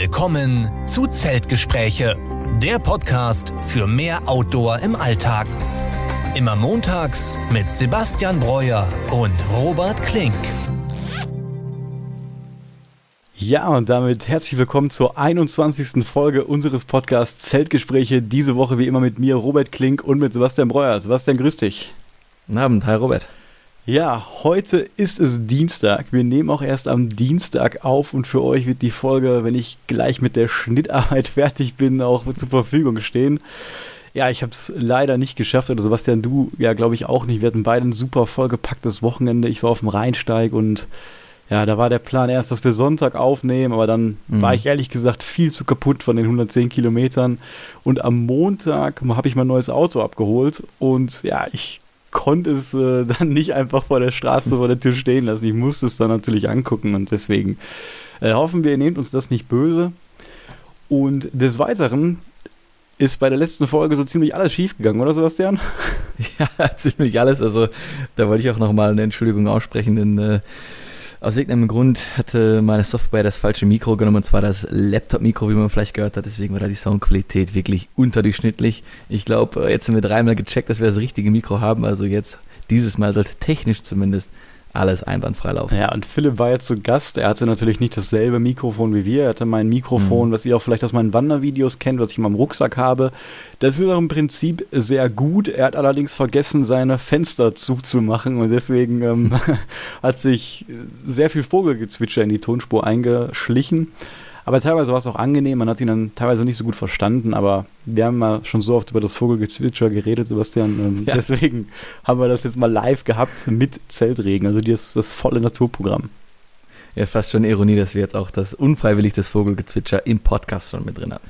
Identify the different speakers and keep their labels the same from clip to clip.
Speaker 1: Willkommen zu Zeltgespräche, der Podcast für mehr Outdoor im Alltag. Immer montags mit Sebastian Breuer und Robert Klink.
Speaker 2: Ja, und damit herzlich willkommen zur 21. Folge unseres Podcasts Zeltgespräche. Diese Woche wie immer mit mir, Robert Klink und mit Sebastian Breuer. Sebastian, grüß dich.
Speaker 3: Guten Abend, hi Robert.
Speaker 2: Ja, heute ist es Dienstag. Wir nehmen auch erst am Dienstag auf und für euch wird die Folge, wenn ich gleich mit der Schnittarbeit fertig bin, auch zur Verfügung stehen. Ja, ich habe es leider nicht geschafft. Oder Sebastian, du ja, glaube ich auch nicht. Wir hatten beide ein super vollgepacktes Wochenende. Ich war auf dem Rheinsteig und ja, da war der Plan erst, dass wir Sonntag aufnehmen, aber dann mhm. war ich ehrlich gesagt viel zu kaputt von den 110 Kilometern. Und am Montag habe ich mein neues Auto abgeholt und ja, ich konnte es äh, dann nicht einfach vor der Straße vor der Tür stehen lassen. Ich musste es dann natürlich angucken und deswegen äh, hoffen wir, ihr nehmt uns das nicht böse. Und des Weiteren ist bei der letzten Folge so ziemlich alles schiefgegangen, oder Sebastian?
Speaker 3: Ja, ziemlich alles. Also da wollte ich auch nochmal eine Entschuldigung aussprechen, denn äh, aus irgendeinem Grund hatte meine Software das falsche Mikro genommen, und zwar das Laptop-Mikro, wie man vielleicht gehört hat. Deswegen war da die Soundqualität wirklich unterdurchschnittlich. Ich glaube, jetzt haben wir dreimal gecheckt, dass wir das richtige Mikro haben. Also jetzt dieses Mal sollte technisch zumindest alles einwandfrei laufen.
Speaker 2: Ja, und Philipp war jetzt zu Gast. Er hatte natürlich nicht dasselbe Mikrofon wie wir. Er hatte mein Mikrofon, mhm. was ihr auch vielleicht aus meinen Wandervideos kennt, was ich in meinem Rucksack habe. Das ist auch im Prinzip sehr gut. Er hat allerdings vergessen, seine Fenster zuzumachen und deswegen ähm, hat sich sehr viel Vogelgezwitscher in die Tonspur eingeschlichen. Aber teilweise war es auch angenehm, man hat ihn dann teilweise nicht so gut verstanden, aber wir haben mal schon so oft über das Vogelgezwitscher geredet, Sebastian. Ähm, ja. Deswegen haben wir das jetzt mal live gehabt mit Zeltregen, also das, das volle Naturprogramm.
Speaker 3: Ja, fast schon Ironie, dass wir jetzt auch das unfreiwillig das Vogelgezwitscher im Podcast schon mit drin haben.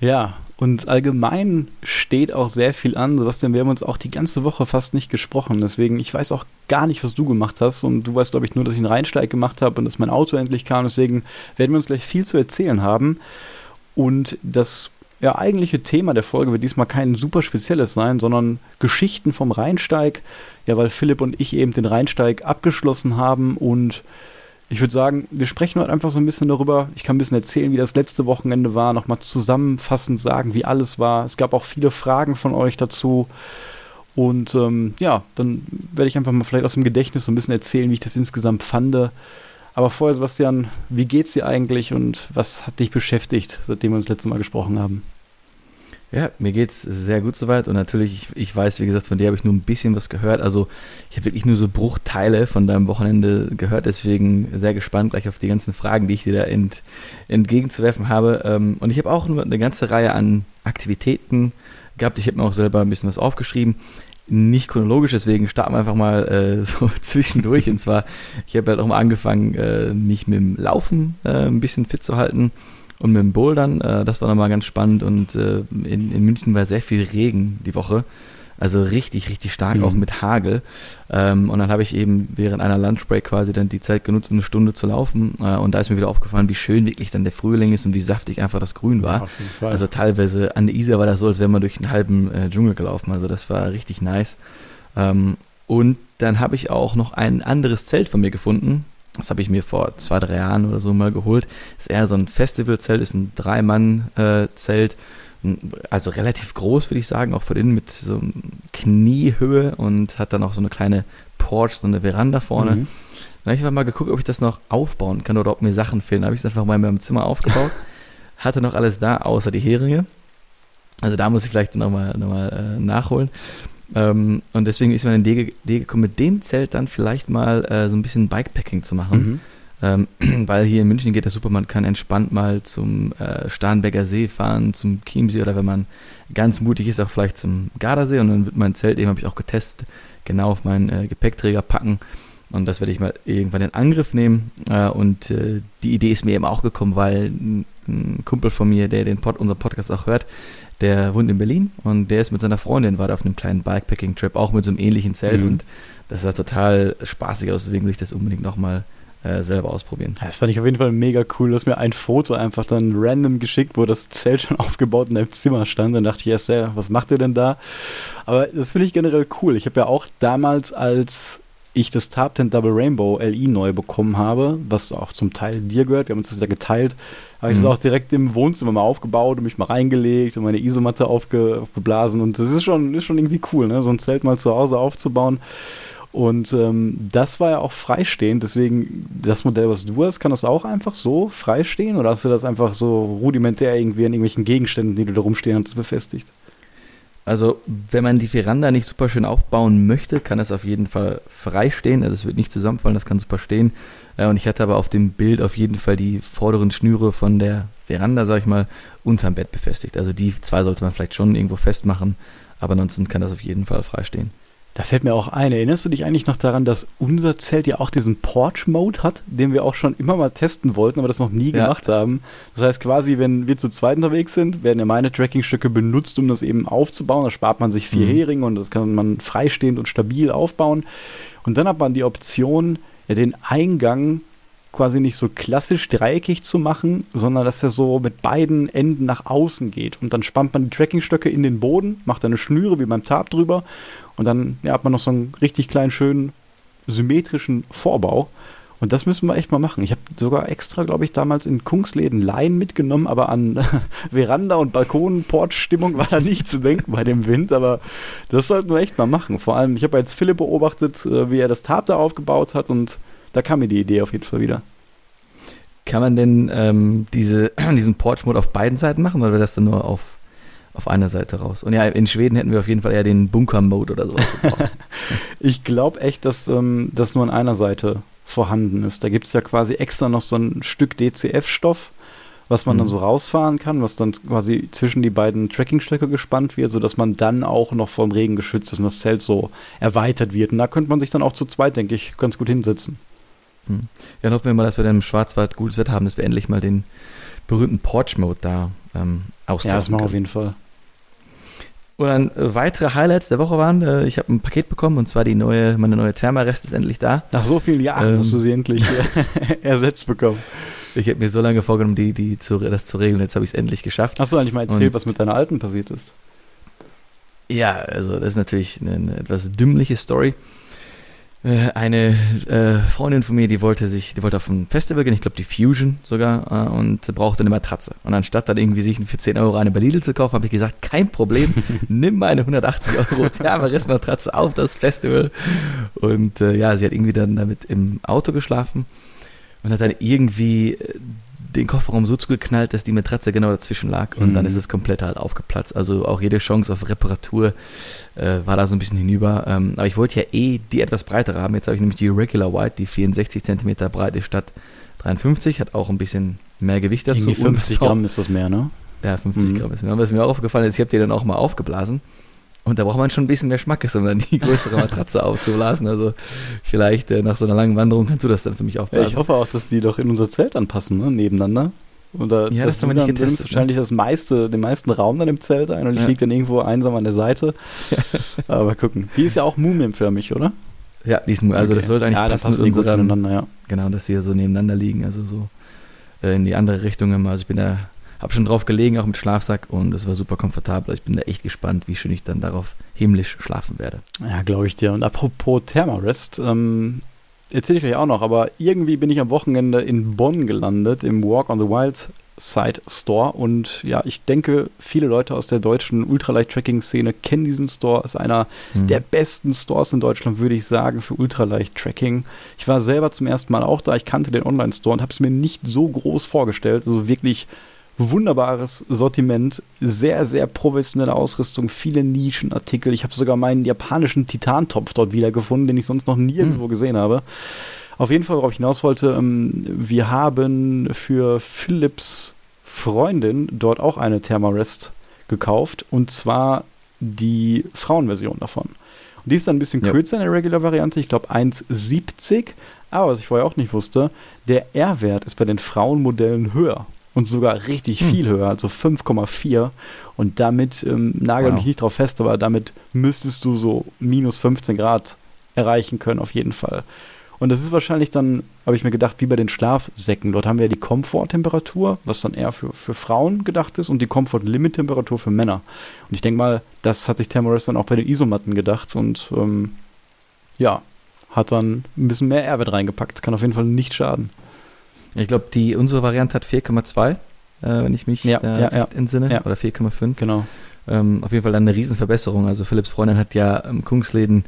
Speaker 2: Ja, und allgemein steht auch sehr viel an. Sebastian, wir haben uns auch die ganze Woche fast nicht gesprochen. Deswegen, ich weiß auch gar nicht, was du gemacht hast. Und du weißt, glaube ich, nur, dass ich einen Reinsteig gemacht habe und dass mein Auto endlich kam. Deswegen werden wir uns gleich viel zu erzählen haben. Und das ja, eigentliche Thema der Folge wird diesmal kein super spezielles sein, sondern Geschichten vom Rheinsteig. Ja, weil Philipp und ich eben den Rheinsteig abgeschlossen haben und ich würde sagen, wir sprechen heute einfach so ein bisschen darüber. Ich kann ein bisschen erzählen, wie das letzte Wochenende war, nochmal zusammenfassend sagen, wie alles war. Es gab auch viele Fragen von euch dazu. Und ähm, ja, dann werde ich einfach mal vielleicht aus dem Gedächtnis so ein bisschen erzählen, wie ich das insgesamt fand. Aber vorher, Sebastian, wie geht's dir eigentlich und was hat dich beschäftigt, seitdem wir uns das letzte Mal gesprochen haben?
Speaker 3: Ja, mir geht's sehr gut soweit und natürlich, ich, ich weiß, wie gesagt, von dir habe ich nur ein bisschen was gehört. Also ich habe wirklich nur so Bruchteile von deinem Wochenende gehört, deswegen sehr gespannt gleich auf die ganzen Fragen, die ich dir da ent, entgegenzuwerfen habe. Ähm, und ich habe auch eine ganze Reihe an Aktivitäten gehabt. Ich habe mir auch selber ein bisschen was aufgeschrieben. Nicht chronologisch, deswegen starten wir einfach mal äh, so zwischendurch. und zwar, ich habe halt auch mal angefangen, äh, mich mit dem Laufen äh, ein bisschen fit zu halten und mit dem Bouldern, äh, das war nochmal ganz spannend und äh, in, in München war sehr viel Regen die Woche. Also richtig, richtig stark, mhm. auch mit Hagel. Ähm, und dann habe ich eben während einer Lunchbreak quasi dann die Zeit genutzt, um eine Stunde zu laufen. Äh, und da ist mir wieder aufgefallen, wie schön wirklich dann der Frühling ist und wie saftig einfach das Grün war. Ja, auf jeden Fall. Also teilweise an der Isar war das so, als wäre man durch einen halben äh, Dschungel gelaufen. Also das war richtig nice. Ähm, und dann habe ich auch noch ein anderes Zelt von mir gefunden. Das habe ich mir vor zwei, drei Jahren oder so mal geholt. Ist eher so ein Festivalzelt, ist ein Drei-Mann-Zelt. Also relativ groß, würde ich sagen, auch von innen mit so Kniehöhe und hat dann auch so eine kleine Porch, so eine Veranda vorne. Mhm. Dann habe ich einfach mal geguckt, ob ich das noch aufbauen kann oder ob mir Sachen fehlen. Dann habe ich es einfach mal in meinem Zimmer aufgebaut. Hatte noch alles da, außer die Heringe. Also da muss ich vielleicht nochmal noch mal, äh, nachholen. Ähm, und deswegen ist mir eine Idee, Idee, gekommen, mit dem Zelt dann vielleicht mal äh, so ein bisschen Bikepacking zu machen. Mhm. Ähm, weil hier in München geht das super, man kann entspannt mal zum äh, Starnberger See fahren, zum Chiemsee oder wenn man ganz mutig ist, auch vielleicht zum Gardasee und dann wird mein Zelt, eben habe ich auch getestet, genau auf meinen äh, Gepäckträger packen. Und das werde ich mal irgendwann in Angriff nehmen. Äh, und äh, die Idee ist mir eben auch gekommen, weil ein, ein Kumpel von mir, der den Pod, unseren Podcast auch hört, der wohnt in Berlin und der ist mit seiner Freundin, war da auf einem kleinen Bikepacking-Trip, auch mit so einem ähnlichen Zelt mhm. und das sah total spaßig aus, deswegen will ich das unbedingt nochmal äh, selber ausprobieren.
Speaker 2: Das fand ich auf jeden Fall mega cool. Du hast mir ein Foto einfach dann random geschickt, wo das Zelt schon aufgebaut in deinem Zimmer stand. Dann dachte ich erst, ja, was macht ihr denn da? Aber das finde ich generell cool. Ich habe ja auch damals als ich das Tarp Tent Double Rainbow LI neu bekommen habe, was auch zum Teil dir gehört, wir haben uns das ja geteilt, habe ich mhm. das auch direkt im Wohnzimmer mal aufgebaut und mich mal reingelegt und meine Isomatte aufge, aufgeblasen und das ist schon, ist schon irgendwie cool, ne? so ein Zelt mal zu Hause aufzubauen. Und ähm, das war ja auch freistehend, deswegen das Modell, was du hast, kann das auch einfach so freistehen oder hast du das einfach so rudimentär irgendwie an irgendwelchen Gegenständen, die du da rumstehen hast, befestigt?
Speaker 3: Also, wenn man die Veranda nicht super schön aufbauen möchte, kann es auf jeden Fall frei stehen. Also, es wird nicht zusammenfallen, das kann super stehen. Äh, und ich hatte aber auf dem Bild auf jeden Fall die vorderen Schnüre von der Veranda, sag ich mal, unterm Bett befestigt. Also, die zwei sollte man vielleicht schon irgendwo festmachen, aber ansonsten kann das auf jeden Fall frei stehen.
Speaker 2: Da fällt mir auch ein, erinnerst du dich eigentlich noch daran, dass unser Zelt ja auch diesen Porch-Mode hat, den wir auch schon immer mal testen wollten, aber das noch nie ja. gemacht haben. Das heißt quasi, wenn wir zu zweit unterwegs sind, werden ja meine Trackingstücke benutzt, um das eben aufzubauen. Da spart man sich vier mhm. Heringe und das kann man freistehend und stabil aufbauen. Und dann hat man die Option, ja, den Eingang quasi nicht so klassisch dreieckig zu machen, sondern dass er so mit beiden Enden nach außen geht. Und dann spannt man die Trackingstöcke in den Boden, macht eine Schnüre wie beim Tab drüber und dann ja, hat man noch so einen richtig kleinen, schönen, symmetrischen Vorbau. Und das müssen wir echt mal machen. Ich habe sogar extra, glaube ich, damals in Kungsläden Laien mitgenommen, aber an Veranda- und Balkon-Portstimmung war da nicht zu denken bei dem Wind. Aber das sollten wir echt mal machen. Vor allem, ich habe jetzt Philipp beobachtet, äh, wie er das Tab da aufgebaut hat und da kam mir die Idee auf jeden Fall wieder.
Speaker 3: Kann man denn ähm, diese, diesen Porch-Mode auf beiden Seiten machen oder wäre das dann nur auf auf einer Seite raus. Und ja, in Schweden hätten wir auf jeden Fall eher den Bunker-Mode oder sowas gebraucht.
Speaker 2: ich glaube echt, dass ähm, das nur an einer Seite vorhanden ist. Da gibt es ja quasi extra noch so ein Stück DCF-Stoff, was man mhm. dann so rausfahren kann, was dann quasi zwischen die beiden Trackingstöcke gespannt wird, sodass man dann auch noch vom Regen geschützt ist und das Zelt so erweitert wird. Und da könnte man sich dann auch zu zweit, denke ich, ganz gut hinsetzen.
Speaker 3: Mhm. Ja, dann hoffen wir mal, dass wir dann im Schwarzwald gutes Wetter haben, dass wir endlich mal den berühmten Porch-Mode da ähm, austesten Ja,
Speaker 2: das machen wir auf jeden Fall.
Speaker 3: Und dann äh, weitere Highlights der Woche waren, äh, ich habe ein Paket bekommen und zwar die neue, meine neue Thermarest ist endlich da.
Speaker 2: Nach so vielen Jahren ähm, musst du sie endlich äh, ersetzt bekommen.
Speaker 3: Ich habe mir so lange vorgenommen, die, die zu, das zu regeln, jetzt habe ich es endlich geschafft.
Speaker 2: Hast du eigentlich mal erzählt, und, was mit deiner alten passiert ist?
Speaker 3: Ja, also das ist natürlich eine, eine etwas dümmliche Story. Äh, eine äh, Freundin von mir, die wollte sich, die wollte auf ein Festival gehen, ich glaube die Fusion sogar, äh, und brauchte eine Matratze. Und anstatt dann irgendwie sich für 10 Euro eine bei Lidl zu kaufen, habe ich gesagt, kein Problem, nimm meine 180 Euro Thermaris-Matratze auf das Festival. Und äh, ja, sie hat irgendwie dann damit im Auto geschlafen und hat dann irgendwie äh, den Kofferraum so zugeknallt, dass die Matratze genau dazwischen lag und mhm. dann ist es komplett halt aufgeplatzt. Also auch jede Chance auf Reparatur äh, war da so ein bisschen hinüber. Ähm, aber ich wollte ja eh die etwas breitere haben. Jetzt habe ich nämlich die Regular White, die 64 cm breite statt 53, hat auch ein bisschen mehr Gewicht dazu.
Speaker 2: Irgendwie 50 Gramm ist das mehr, ne?
Speaker 3: Ja, 50 mhm. Gramm ist mehr. Was mir auch aufgefallen ist, ich habe die dann auch mal aufgeblasen. Und da braucht man schon ein bisschen mehr Schmackes, um dann die größere Matratze aufzublasen. Also vielleicht äh, nach so einer langen Wanderung kannst du das dann für mich aufblasen.
Speaker 2: Ja, ich hoffe auch, dass die doch in unser Zelt anpassen, ne? nebeneinander.
Speaker 3: Oder ja, das haben wir nicht getestet.
Speaker 2: Ne? Wahrscheinlich das meiste, den meisten Raum dann im Zelt ein und ich ja. liege dann irgendwo einsam an der Seite. Aber gucken. Die ist ja auch mumienförmig, oder?
Speaker 3: Ja, die ist also okay. das sollte eigentlich
Speaker 2: ja, passen mit unserem, ja.
Speaker 3: Genau, dass sie so nebeneinander liegen, also so äh, in die andere Richtung immer. Also ich bin da habe schon drauf gelegen, auch mit Schlafsack und es war super komfortabel. Ich bin da echt gespannt, wie schön ich dann darauf himmlisch schlafen werde.
Speaker 2: Ja, glaube ich dir. Und apropos Thermarest, ähm, erzähle ich euch auch noch, aber irgendwie bin ich am Wochenende in Bonn gelandet, im Walk on the Wild Side Store. Und ja, ich denke, viele Leute aus der deutschen Ultraleicht-Tracking-Szene kennen diesen Store. Ist einer mhm. der besten Stores in Deutschland, würde ich sagen, für Ultraleicht-Tracking. Ich war selber zum ersten Mal auch da. Ich kannte den Online-Store und habe es mir nicht so groß vorgestellt. Also wirklich wunderbares Sortiment, sehr, sehr professionelle Ausrüstung, viele Nischenartikel. Ich habe sogar meinen japanischen Titantopf dort wiedergefunden, den ich sonst noch nirgendwo hm. gesehen habe. Auf jeden Fall, worauf ich hinaus wollte, ähm, wir haben für Philips Freundin dort auch eine Thermarest gekauft und zwar die Frauenversion davon. Und die ist dann ein bisschen ja. kürzer in der Regular-Variante, ich glaube 1,70. Aber was ich vorher auch nicht wusste, der R-Wert ist bei den Frauenmodellen höher und sogar richtig hm. viel höher, also 5,4. Und damit, ähm, nagel wow. mich nicht drauf fest, aber damit müsstest du so minus 15 Grad erreichen können, auf jeden Fall. Und das ist wahrscheinlich dann, habe ich mir gedacht, wie bei den Schlafsäcken. Dort haben wir ja die Komforttemperatur, was dann eher für, für Frauen gedacht ist, und die Komfort-Limit-Temperatur für Männer. Und ich denke mal, das hat sich Thermarest dann auch bei den Isomatten gedacht. Und ähm, ja, hat dann ein bisschen mehr Airwert reingepackt. Kann auf jeden Fall nicht schaden.
Speaker 3: Ich glaube, die unsere Variante hat 4,2, äh, wenn ich mich
Speaker 2: Ja,
Speaker 3: äh,
Speaker 2: ja,
Speaker 3: recht
Speaker 2: ja.
Speaker 3: entsinne. Oder 4,5.
Speaker 2: Genau.
Speaker 3: Ähm, auf jeden Fall dann eine Riesenverbesserung. Also Philipps Freundin hat ja im Kungsläden,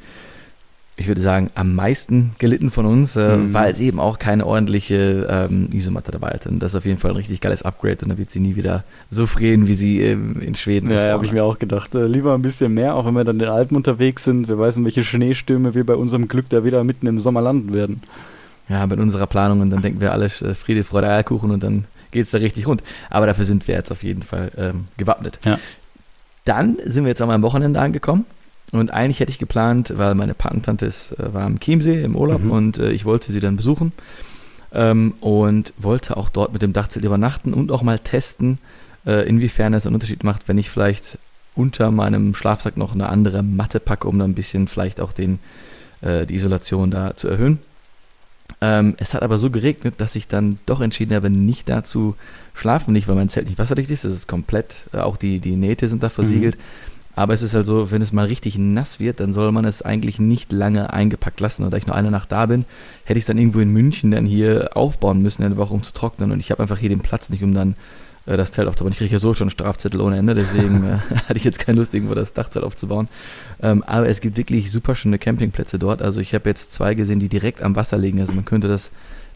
Speaker 3: ich würde sagen, am meisten gelitten von uns, äh,
Speaker 2: Mhm.
Speaker 3: weil sie eben auch keine ordentliche ähm, Isomatte dabei hatte. Und das ist auf jeden Fall ein richtig geiles Upgrade und da wird sie nie wieder so frieren, wie sie ähm, in Schweden
Speaker 2: Ja, habe ich mir auch gedacht. Äh, lieber ein bisschen mehr, auch wenn wir dann in den Alpen unterwegs sind. Wir wissen, welche Schneestürme wir bei unserem Glück da wieder mitten im Sommer landen werden.
Speaker 3: Ja, mit unserer Planung und dann denken wir alle äh, Friede, Freude, Eierkuchen und dann geht es da richtig rund. Aber dafür sind wir jetzt auf jeden Fall ähm, gewappnet.
Speaker 2: Ja.
Speaker 3: Dann sind wir jetzt an meinem Wochenende angekommen und eigentlich hätte ich geplant, weil meine Patentante ist, äh, war am Chiemsee im Urlaub
Speaker 2: Mhm.
Speaker 3: und äh, ich wollte sie dann besuchen ähm, und wollte auch dort mit dem Dachzelt übernachten und auch mal testen, äh, inwiefern es einen Unterschied macht, wenn ich vielleicht unter meinem Schlafsack noch eine andere Matte packe, um dann ein bisschen vielleicht auch den, äh, die Isolation da zu erhöhen. Ähm, es hat aber so geregnet, dass ich dann doch entschieden habe, nicht da zu schlafen. Nicht, weil mein Zelt nicht wasserdicht ist, das ist komplett, äh, auch die, die Nähte sind da versiegelt. Aber es ist halt so, wenn es mal richtig nass wird, dann soll man es eigentlich nicht lange eingepackt lassen. Und da ich nur eine Nacht da bin, hätte ich es dann irgendwo in München dann hier aufbauen müssen, eine Woche um zu trocknen. Und ich habe einfach hier den Platz nicht, um dann äh, das Zelt aufzubauen. Ich kriege ja so schon Strafzettel ohne Ende, deswegen äh, hatte ich jetzt keine Lust, irgendwo das Dachzelt aufzubauen. Ähm, aber es gibt wirklich super schöne Campingplätze dort. Also ich habe jetzt zwei gesehen, die direkt am Wasser liegen. Also man könnte das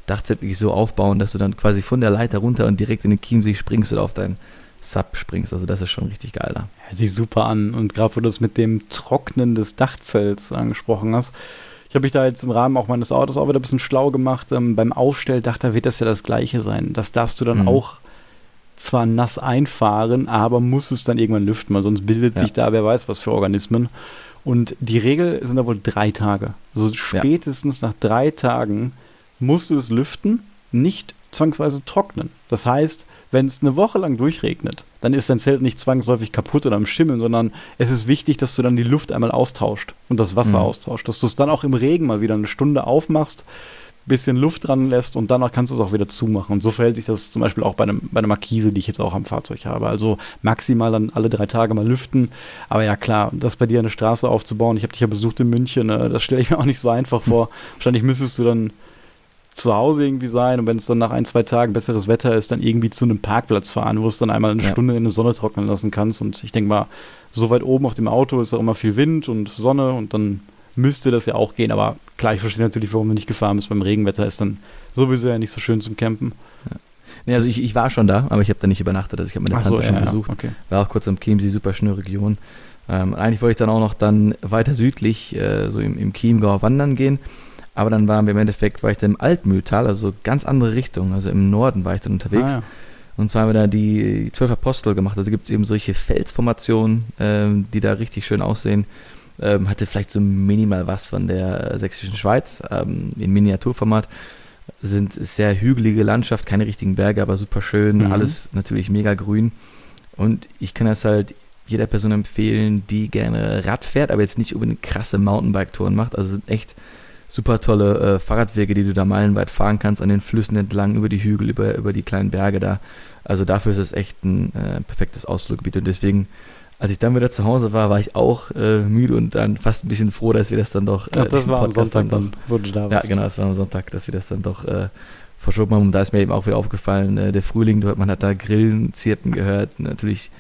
Speaker 3: Dachzelt wirklich so aufbauen, dass du dann quasi von der Leiter runter und direkt in den Chiemsee springst oder auf dein Sub springst. Also das ist schon richtig geil da.
Speaker 2: Hört sich super an. Und gerade wo du das mit dem Trocknen des Dachzelts angesprochen hast, ich habe mich da jetzt im Rahmen auch meines Autos auch wieder ein bisschen schlau gemacht. Ähm, beim Aufstelldach, da wird das ja das gleiche sein. Das darfst du dann
Speaker 3: Mhm.
Speaker 2: auch zwar nass einfahren, aber musst es dann irgendwann lüften, weil sonst bildet
Speaker 3: Ja.
Speaker 2: sich da wer weiß was für Organismen. Und die Regel sind da wohl drei Tage. Also spätestens nach drei Tagen musst du es lüften, nicht zwangsweise trocknen. Das heißt, wenn es eine Woche lang durchregnet, dann ist dein Zelt nicht zwangsläufig kaputt oder am Schimmeln, sondern es ist wichtig, dass du dann die Luft einmal austauscht und das Wasser
Speaker 3: Mhm.
Speaker 2: austauscht. Dass du es dann auch im Regen mal wieder eine Stunde aufmachst, bisschen Luft dran lässt und danach kannst du es auch wieder zumachen. Und so verhält sich das zum Beispiel auch bei, einem, bei einer Markise, die ich jetzt auch am Fahrzeug habe. Also maximal dann alle drei Tage mal lüften. Aber ja klar, das bei dir eine Straße aufzubauen, ich habe dich ja besucht in München, äh, das stelle ich mir auch nicht so einfach vor. Wahrscheinlich müsstest du dann zu Hause irgendwie sein und wenn es dann nach ein, zwei Tagen besseres Wetter ist, dann irgendwie zu einem Parkplatz fahren, wo es dann einmal eine
Speaker 3: Ja.
Speaker 2: Stunde in der Sonne trocknen lassen kannst. Und ich denke mal, so weit oben auf dem Auto ist auch immer viel Wind und Sonne und dann müsste das ja auch gehen. Aber klar, ich verstehe natürlich, warum du nicht gefahren bist. Beim Regenwetter ist dann sowieso ja nicht so schön zum Campen.
Speaker 3: Nee, also ich, ich war schon da, aber ich habe da nicht übernachtet. Also ich habe meine
Speaker 2: Ach so,
Speaker 3: Tante schon
Speaker 2: ja, ja,
Speaker 3: besucht.
Speaker 2: Okay.
Speaker 3: War auch kurz am Chiemsee, super schöne Region. Ähm, eigentlich wollte ich dann auch noch dann weiter südlich, äh, so im, im Chiemgau wandern gehen. Aber dann waren wir im Endeffekt, war ich dann im Altmühltal, also ganz andere Richtung. Also im Norden war ich dann unterwegs.
Speaker 2: Ah, ja.
Speaker 3: Und zwar haben wir da die zwölf Apostel gemacht. Also gibt es eben solche Felsformationen, ähm, die da richtig schön aussehen. Ähm, hatte vielleicht so minimal was von der äh, sächsischen Schweiz ähm, in Miniaturformat. Sind sehr hügelige Landschaft, keine richtigen Berge, aber super schön.
Speaker 2: Mhm.
Speaker 3: Alles natürlich mega grün. Und ich kann das halt jeder Person empfehlen, die gerne Rad fährt, aber jetzt nicht unbedingt krasse Mountainbike-Touren macht. Also es sind echt super tolle äh, Fahrradwege, die du da meilenweit fahren kannst, an den Flüssen entlang, über die Hügel, über, über die kleinen Berge da. Also dafür ist es echt ein äh, perfektes Ausfluggebiet. Und deswegen, als ich dann wieder zu Hause war, war ich auch äh, müde und dann fast ein bisschen froh, dass wir das dann doch. Äh,
Speaker 2: das
Speaker 3: den
Speaker 2: war am Sonntag
Speaker 3: dann
Speaker 2: du da
Speaker 3: ja, genau, es war am Sonntag, dass wir das dann doch äh, verschoben haben. Und da ist mir eben auch wieder aufgefallen, äh, der Frühling, man hat da Grillen, Zirpen gehört, natürlich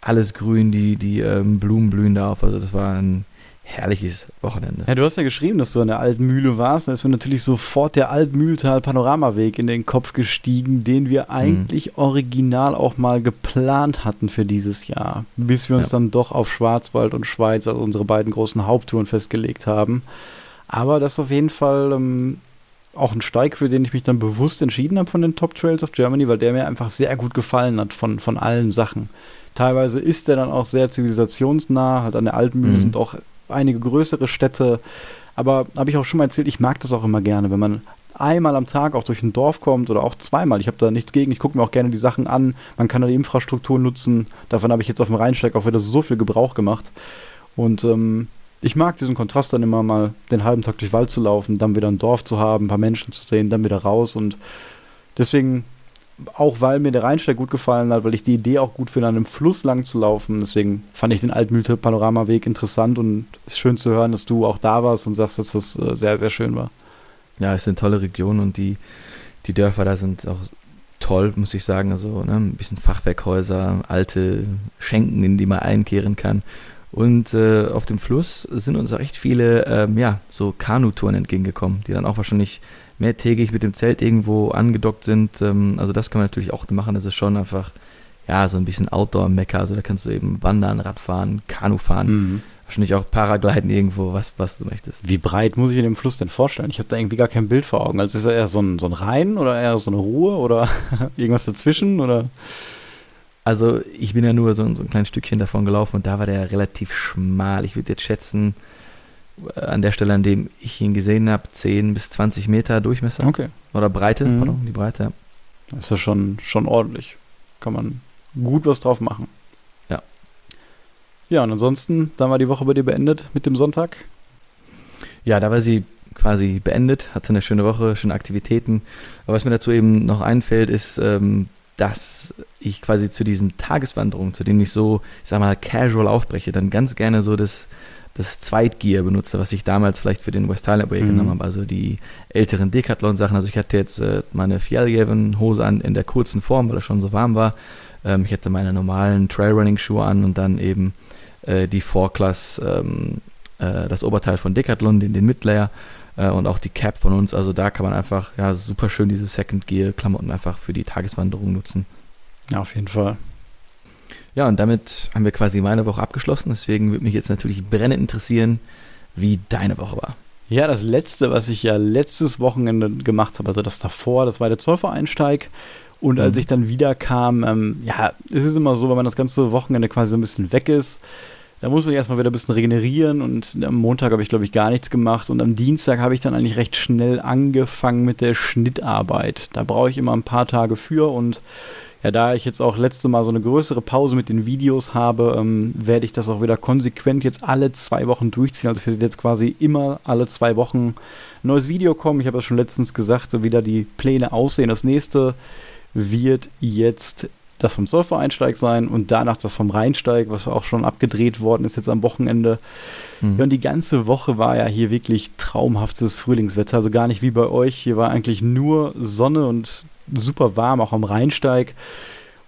Speaker 3: alles grün, die, die ähm, Blumen blühen da auf. Also das war ein herrliches Wochenende.
Speaker 2: Ja, du hast ja geschrieben, dass du an der Altmühle warst. Da ist mir natürlich sofort der Altmühltal-Panoramaweg in den Kopf gestiegen, den wir eigentlich original auch mal geplant hatten für dieses Jahr. Bis wir uns
Speaker 3: Ja.
Speaker 2: dann doch auf Schwarzwald und Schweiz, also unsere beiden großen Haupttouren, festgelegt haben. Aber das ist auf jeden Fall ähm, auch ein Steig, für den ich mich dann bewusst entschieden habe von den Top Trails of Germany, weil der mir einfach sehr gut gefallen hat von, von allen Sachen. Teilweise ist der dann auch sehr zivilisationsnah, halt an der Altmühle
Speaker 3: Mhm.
Speaker 2: sind auch einige größere Städte. Aber habe ich auch schon mal erzählt, ich mag das auch immer gerne, wenn man einmal am Tag auch durch ein Dorf kommt oder auch zweimal. Ich habe da nichts gegen. Ich gucke mir auch gerne die Sachen an. Man kann da die Infrastruktur nutzen. Davon habe ich jetzt auf dem Rheinsteig auch wieder so viel Gebrauch gemacht. Und ähm, ich mag diesen Kontrast dann immer mal, den halben Tag durch Wald zu laufen, dann wieder ein Dorf zu haben, ein paar Menschen zu sehen, dann wieder raus. Und deswegen auch weil mir der Rheinsteig gut gefallen hat, weil ich die Idee auch gut finde, an einem Fluss lang zu laufen. Deswegen fand ich den Altmühlter Panoramaweg interessant und ist schön zu hören, dass du auch da warst und sagst, dass das äh, sehr, sehr schön war.
Speaker 3: Ja, es ist eine tolle Region und die, die Dörfer da sind auch toll, muss ich sagen. Also ne, ein bisschen Fachwerkhäuser, alte Schenken, in die man einkehren kann. Und äh, auf dem Fluss sind uns auch echt viele, ähm, ja, so Kanutouren entgegengekommen, die dann auch wahrscheinlich mehrtägig mit dem Zelt irgendwo angedockt sind. Ähm, also das kann man natürlich auch machen. Das ist schon einfach, ja, so ein bisschen Outdoor-Mecker. Also da kannst du eben wandern, Radfahren, Kanu fahren. Mhm. Wahrscheinlich auch Paragliden irgendwo, was, was du möchtest.
Speaker 2: Wie breit muss ich mir den Fluss denn vorstellen? Ich habe da irgendwie gar kein Bild vor Augen. Also ist er eher so ein, so ein Rhein oder eher so eine Ruhe oder irgendwas dazwischen oder?
Speaker 3: Also ich bin ja nur so, so, ein kleines Stückchen davon gelaufen und da war der relativ schmal. Ich würde jetzt schätzen, an der Stelle, an dem ich ihn gesehen habe, 10 bis 20 Meter Durchmesser.
Speaker 2: Okay.
Speaker 3: Oder Breite, mhm. pardon, die Breite.
Speaker 2: Das ist ja schon, schon ordentlich. Kann man gut was drauf machen.
Speaker 3: Ja.
Speaker 2: Ja, und ansonsten, dann war die Woche bei dir beendet mit dem Sonntag.
Speaker 3: Ja, da war sie quasi beendet, hatte eine schöne Woche, schöne Aktivitäten. Aber was mir dazu eben noch einfällt, ist, ähm, dass ich quasi zu diesen Tageswanderungen, zu denen ich so, ich sag mal, casual aufbreche, dann ganz gerne so das das Zweitgear benutze, was ich damals vielleicht für den West Highland Way mhm. genommen habe. Also die älteren Decathlon-Sachen. Also ich hatte jetzt äh, meine Fjälljeven-Hose an in der kurzen Form, weil es schon so warm war. Ähm, ich hatte meine normalen Trailrunning-Schuhe an und dann eben äh, die Four-Class, ähm, äh, das Oberteil von Decathlon, den, den Midlayer äh, und auch die Cap von uns. Also da kann man einfach ja super schön diese Second Gear-Klamotten einfach für die Tageswanderung nutzen.
Speaker 2: Ja, auf jeden Fall.
Speaker 3: Ja, und damit haben wir quasi meine Woche abgeschlossen. Deswegen würde mich jetzt natürlich brennend interessieren, wie deine Woche war.
Speaker 2: Ja, das letzte, was ich ja letztes Wochenende gemacht habe, also das davor, das war der Zollvereinsteig. Und als mhm. ich dann wieder kam, ähm, ja, es ist immer so, wenn man das ganze Wochenende quasi so ein bisschen weg ist, da muss man erstmal wieder ein bisschen regenerieren und am Montag habe ich, glaube ich, gar nichts gemacht und am Dienstag habe ich dann eigentlich recht schnell angefangen mit der Schnittarbeit. Da brauche ich immer ein paar Tage für und ja, da ich jetzt auch letzte Mal so eine größere Pause mit den Videos habe, ähm, werde ich das auch wieder konsequent jetzt alle zwei Wochen durchziehen. Also wird jetzt quasi immer alle zwei Wochen ein neues Video kommen. Ich habe das schon letztens gesagt, wie da die Pläne aussehen. Das nächste wird jetzt das vom Surfer-Einsteig sein und danach das vom Rheinsteig, was auch schon abgedreht worden ist jetzt am Wochenende. Mhm. Ja, und die ganze Woche war ja hier wirklich traumhaftes Frühlingswetter, also gar nicht wie bei euch. Hier war eigentlich nur Sonne und super warm, auch am Rheinsteig.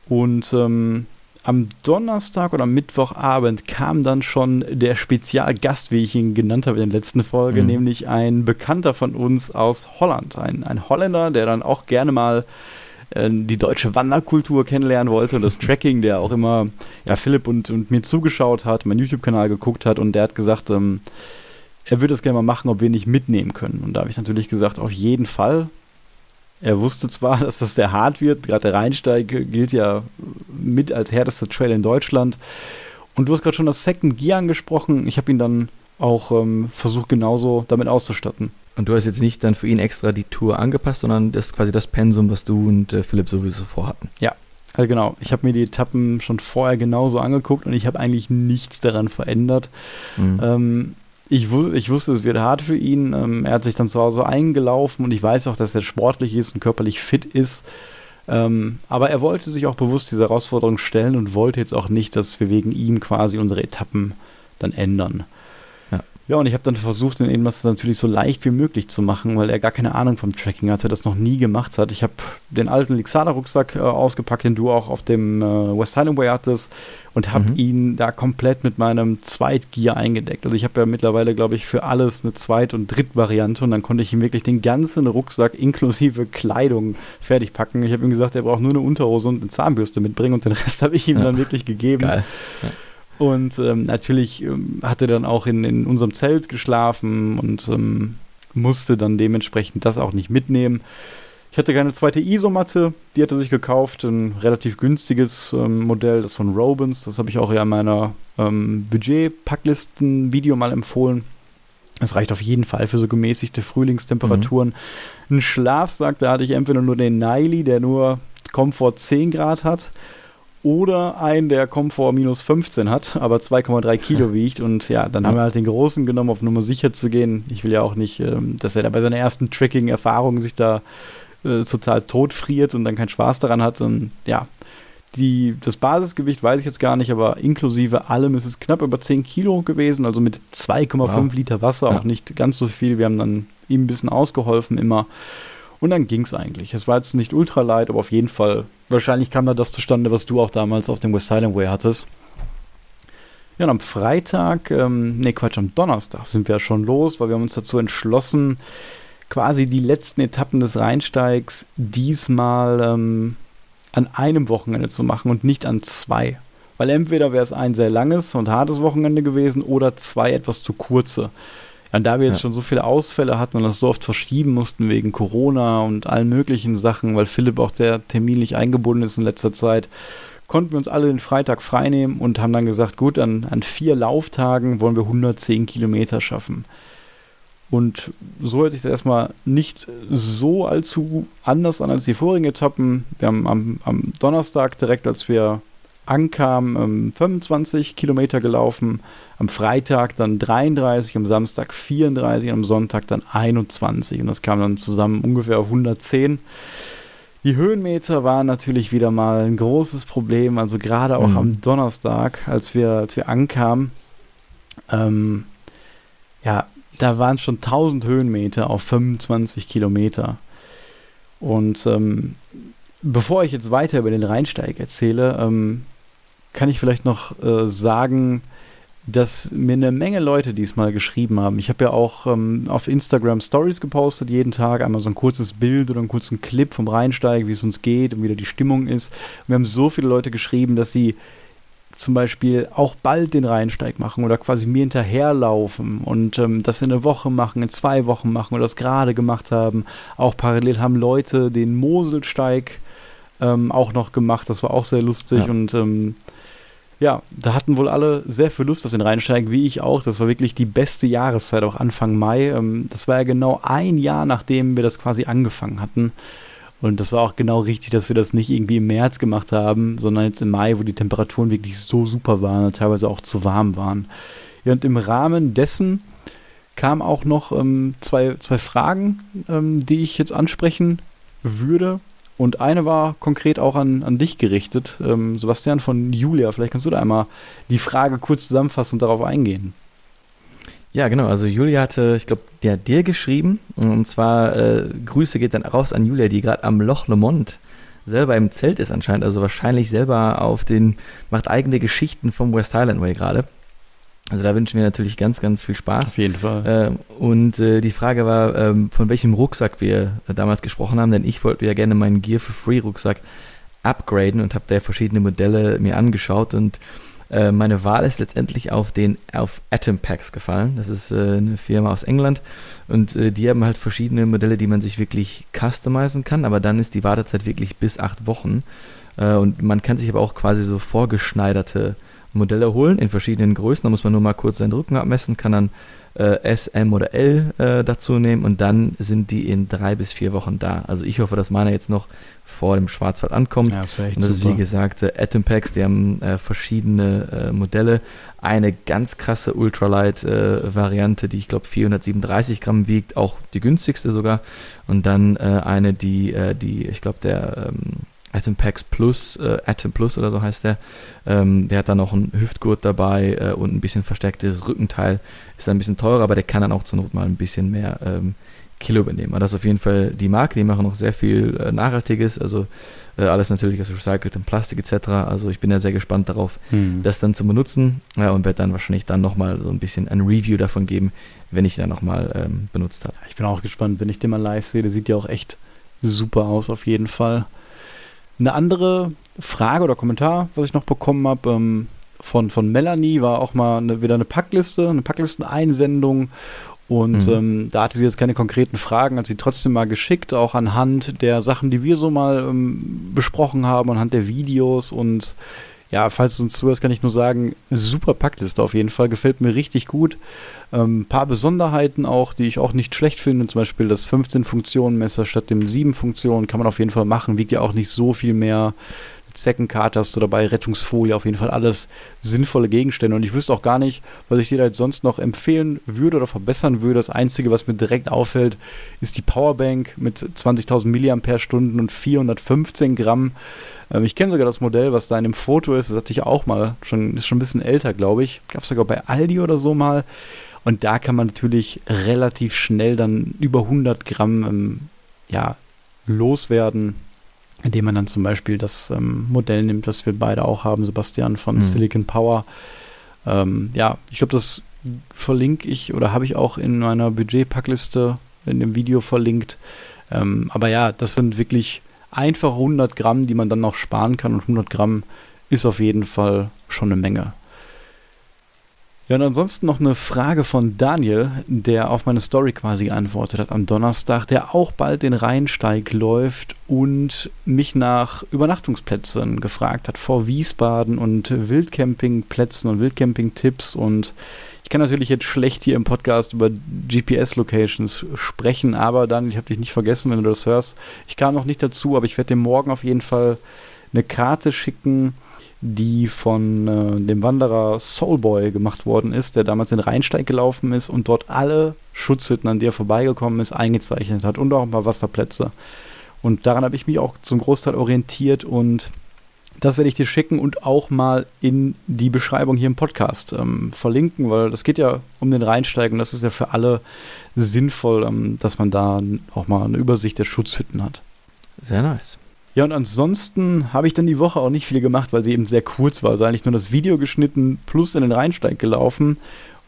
Speaker 2: Und ähm, am Donnerstag oder Mittwochabend kam dann schon der Spezialgast, wie ich ihn genannt habe in der letzten Folge, mhm. nämlich ein Bekannter von uns aus Holland. Ein, ein Holländer, der dann auch gerne mal äh, die deutsche Wanderkultur kennenlernen wollte und das Tracking, der auch immer ja, Philipp und, und mir zugeschaut hat, meinen YouTube-Kanal geguckt hat und der hat gesagt, ähm, er würde es gerne mal machen, ob wir nicht mitnehmen können. Und da habe ich natürlich gesagt, auf jeden Fall. Er wusste zwar, dass das sehr hart wird, gerade der Rheinsteig gilt ja mit als härtester Trail in Deutschland. Und du hast gerade schon das Second Gear angesprochen. Ich habe ihn dann auch ähm, versucht, genauso damit auszustatten.
Speaker 3: Und du hast jetzt nicht dann für ihn extra die Tour angepasst, sondern das ist quasi das Pensum, was du und äh, Philipp sowieso vorhatten.
Speaker 2: Ja, also genau. Ich habe mir die Etappen schon vorher genauso angeguckt und ich habe eigentlich nichts daran verändert. Mhm. Ähm, ich, wus ich wusste, es wird hart für ihn. Ähm, er hat sich dann zu Hause eingelaufen und ich weiß auch, dass er sportlich ist und körperlich fit ist. Ähm, aber er wollte sich auch bewusst diese Herausforderung stellen und wollte jetzt auch nicht, dass wir wegen ihm quasi unsere Etappen dann ändern. Ja, und ich habe dann versucht, den das natürlich so leicht wie möglich zu machen, weil er gar keine Ahnung vom Tracking hatte, das noch nie gemacht hat. Ich habe den alten Lixada-Rucksack äh, ausgepackt, den du auch auf dem äh, West Highway hattest, und habe mhm. ihn da komplett mit meinem Zweitgear eingedeckt. Also ich habe ja mittlerweile, glaube ich, für alles eine Zweit- und Drittvariante und dann konnte ich ihm wirklich den ganzen Rucksack inklusive Kleidung fertig packen. Ich habe ihm gesagt, er braucht nur eine Unterhose und eine Zahnbürste mitbringen und den Rest habe ich ihm ja. dann wirklich gegeben. Geil. Ja. Und ähm, natürlich ähm, hat er dann auch in, in unserem Zelt geschlafen und ähm, musste dann dementsprechend das auch nicht mitnehmen. Ich hatte keine zweite Isomatte, die hat er sich gekauft, ein relativ günstiges ähm, Modell, das von Robins. Das habe ich auch ja in meiner ähm, Budget-Packlisten-Video mal empfohlen. Es reicht auf jeden Fall für so gemäßigte Frühlingstemperaturen. Mhm. Ein Schlafsack, da hatte ich entweder nur den Niley, der nur Komfort 10 Grad hat, oder einen, der Komfort minus 15 hat, aber 2,3 Kilo wiegt. Und ja, dann haben wir halt den großen genommen, auf Nummer sicher zu gehen. Ich will ja auch nicht, ähm, dass er da bei seiner ersten Tracking-Erfahrung sich da äh, total tot friert und dann keinen Spaß daran hat. Und ja, die, das Basisgewicht weiß ich jetzt gar nicht, aber inklusive allem ist es knapp über 10 Kilo gewesen, also mit 2,5 wow. Liter Wasser, ja. auch nicht ganz so viel. Wir haben dann ihm ein bisschen ausgeholfen immer. Und dann ging es eigentlich. Es war jetzt nicht ultra light, aber auf jeden Fall, wahrscheinlich kam da das zustande, was du auch damals auf dem West Island Way hattest. Ja, und am Freitag, ähm, nee, Quatsch, am Donnerstag sind wir schon los, weil wir haben uns dazu entschlossen, quasi die letzten Etappen des Rheinsteigs diesmal ähm, an einem Wochenende zu machen und nicht an zwei. Weil entweder wäre es ein sehr langes und hartes Wochenende gewesen oder zwei etwas zu kurze. Und da wir jetzt ja. schon so viele Ausfälle hatten und das so oft verschieben mussten wegen Corona und allen möglichen Sachen, weil Philipp auch sehr terminlich eingebunden ist in letzter Zeit, konnten wir uns alle den Freitag freinehmen und haben dann gesagt, gut, an, an vier Lauftagen wollen wir 110 Kilometer schaffen. Und so hört sich das erstmal nicht so allzu anders an als die vorigen Etappen. Wir haben am, am Donnerstag direkt, als wir ankamen, 25 ähm, Kilometer gelaufen, am Freitag dann 33, am Samstag 34, am Sonntag dann 21 und das kam dann zusammen ungefähr auf 110. Die Höhenmeter waren natürlich wieder mal ein großes Problem, also gerade auch mhm. am Donnerstag, als wir, als wir ankamen. Ähm, ja, da waren schon 1000 Höhenmeter auf 25 Kilometer. Und ähm, bevor ich jetzt weiter über den Rheinsteig erzähle, ähm, kann ich vielleicht noch äh, sagen, dass mir eine Menge Leute diesmal geschrieben haben. Ich habe ja auch ähm, auf Instagram Stories gepostet, jeden Tag einmal so ein kurzes Bild oder einen kurzen Clip vom Rheinsteig, wie es uns geht und wie da die Stimmung ist. Und wir haben so viele Leute geschrieben, dass sie zum Beispiel auch bald den Rheinsteig machen oder quasi mir hinterherlaufen und ähm, das in einer Woche machen, in zwei Wochen machen oder das gerade gemacht haben. Auch parallel haben Leute den Moselsteig ähm, auch noch gemacht, das war auch sehr lustig ja. und ähm, ja, da hatten wohl alle sehr viel Lust auf den Rheinsteig, wie ich auch. Das war wirklich die beste Jahreszeit, auch Anfang Mai. Ähm, das war ja genau ein Jahr, nachdem wir das quasi angefangen hatten. Und das war auch genau richtig, dass wir das nicht irgendwie im März gemacht haben, sondern jetzt im Mai, wo die Temperaturen wirklich so super waren und teilweise auch zu warm waren. Ja, und im Rahmen dessen kamen auch noch ähm, zwei, zwei Fragen, ähm, die ich jetzt ansprechen würde. Und eine war konkret auch an, an dich gerichtet, ähm, Sebastian von Julia. Vielleicht kannst du da einmal die Frage kurz zusammenfassen und darauf eingehen.
Speaker 3: Ja, genau. Also Julia hatte, ich glaube, der hat dir geschrieben. Und zwar äh, Grüße geht dann raus an Julia, die gerade am Loch Lomond selber im Zelt ist anscheinend. Also wahrscheinlich selber auf den, macht eigene Geschichten vom West Highland Way gerade. Also da wünschen wir natürlich ganz, ganz viel Spaß.
Speaker 2: Auf jeden Fall.
Speaker 3: Äh, und äh, die Frage war, ähm, von welchem Rucksack wir damals gesprochen haben, denn ich wollte ja gerne meinen Gear for Free Rucksack upgraden und habe da verschiedene Modelle mir angeschaut und äh, meine Wahl ist letztendlich auf den auf Atom Packs gefallen. Das ist äh, eine Firma aus England und äh, die haben halt verschiedene Modelle, die man sich wirklich customizen kann, aber dann ist die Wartezeit wirklich bis acht Wochen. Äh, und man kann sich aber auch quasi so vorgeschneiderte Modelle holen in verschiedenen Größen. Da muss man nur mal kurz seinen Rücken abmessen, kann dann äh, S, M oder L äh, dazu nehmen und dann sind die in drei bis vier Wochen da. Also ich hoffe, dass meiner jetzt noch vor dem Schwarzwald ankommt. Ja, das und das super. ist wie gesagt äh, Atom Packs, die haben äh, verschiedene äh, Modelle. Eine ganz krasse Ultralight-Variante, die ich glaube 437 Gramm wiegt, auch die günstigste sogar. Und dann äh, eine, die, die ich glaube der ähm, Atom Packs Plus, äh, Atom Plus oder so heißt der. Ähm, der hat dann noch einen Hüftgurt dabei äh, und ein bisschen verstärktes Rückenteil. Ist ein bisschen teurer, aber der kann dann auch zur Not mal ein bisschen mehr ähm, Kilo übernehmen. Aber das ist auf jeden Fall die Marke. Die machen noch sehr viel äh, Nachhaltiges, also äh, alles natürlich aus recyceltem Plastik etc. Also ich bin ja sehr gespannt darauf, hm. das dann zu benutzen ja, und werde dann wahrscheinlich dann nochmal so ein bisschen ein Review davon geben, wenn ich den nochmal ähm, benutzt habe.
Speaker 2: Ich bin auch gespannt, wenn ich den mal live sehe. Der sieht ja auch echt super aus auf jeden Fall. Eine andere Frage oder Kommentar, was ich noch bekommen habe, ähm, von, von Melanie, war auch mal eine, wieder eine Packliste, eine Packlisteneinsendung. Und mhm. ähm, da hatte sie jetzt keine konkreten Fragen, hat sie trotzdem mal geschickt, auch anhand der Sachen, die wir so mal ähm, besprochen haben, anhand der Videos und ja, falls du uns zuhörst, kann ich nur sagen, super Packliste auf jeden Fall, gefällt mir richtig gut. Ein ähm, paar Besonderheiten auch, die ich auch nicht schlecht finde, zum Beispiel das 15-Funktionen-Messer statt dem 7-Funktionen kann man auf jeden Fall machen, wiegt ja auch nicht so viel mehr. Zeckenkarte hast du dabei, Rettungsfolie, auf jeden Fall alles sinnvolle Gegenstände. Und ich wüsste auch gar nicht, was ich dir da jetzt sonst noch empfehlen würde oder verbessern würde. Das Einzige, was mir direkt auffällt, ist die Powerbank mit 20.000 mAh und 415 Gramm. Ähm, ich kenne sogar das Modell, was da in dem Foto ist. Das hatte ich auch mal, schon, ist schon ein bisschen älter, glaube ich. Gab es sogar bei Aldi oder so mal. Und da kann man natürlich relativ schnell dann über 100 Gramm ähm, ja, loswerden, indem man dann zum Beispiel das ähm, Modell nimmt, das wir beide auch haben, Sebastian von mhm. Silicon Power. Ähm, ja, ich glaube, das verlinke ich oder habe ich auch in meiner Budgetpackliste in dem Video verlinkt. Ähm, aber ja, das sind wirklich einfach 100 Gramm, die man dann noch sparen kann und 100 Gramm ist auf jeden Fall schon eine Menge. Ja, und ansonsten noch eine Frage von Daniel, der auf meine Story quasi geantwortet hat am Donnerstag, der auch bald den Rheinsteig läuft und mich nach Übernachtungsplätzen gefragt hat vor Wiesbaden und Wildcampingplätzen und Wildcamping-Tipps und ich kann natürlich jetzt schlecht hier im Podcast über GPS-Locations sprechen, aber Daniel, ich habe dich nicht vergessen, wenn du das hörst. Ich kam noch nicht dazu, aber ich werde dir morgen auf jeden Fall eine Karte schicken, die von äh, dem Wanderer Soulboy gemacht worden ist, der damals in Rheinsteig gelaufen ist und dort alle Schutzhütten, an die er vorbeigekommen ist, eingezeichnet hat und auch ein paar Wasserplätze. Und daran habe ich mich auch zum Großteil orientiert und das werde ich dir schicken und auch mal in die Beschreibung hier im Podcast ähm, verlinken, weil das geht ja um den Rheinsteig und das ist ja für alle sinnvoll, ähm, dass man da auch mal eine Übersicht der Schutzhütten hat.
Speaker 3: Sehr nice.
Speaker 2: Ja, und ansonsten habe ich dann die Woche auch nicht viel gemacht, weil sie eben sehr kurz war. Also eigentlich nur das Video geschnitten plus in den Rheinsteig gelaufen.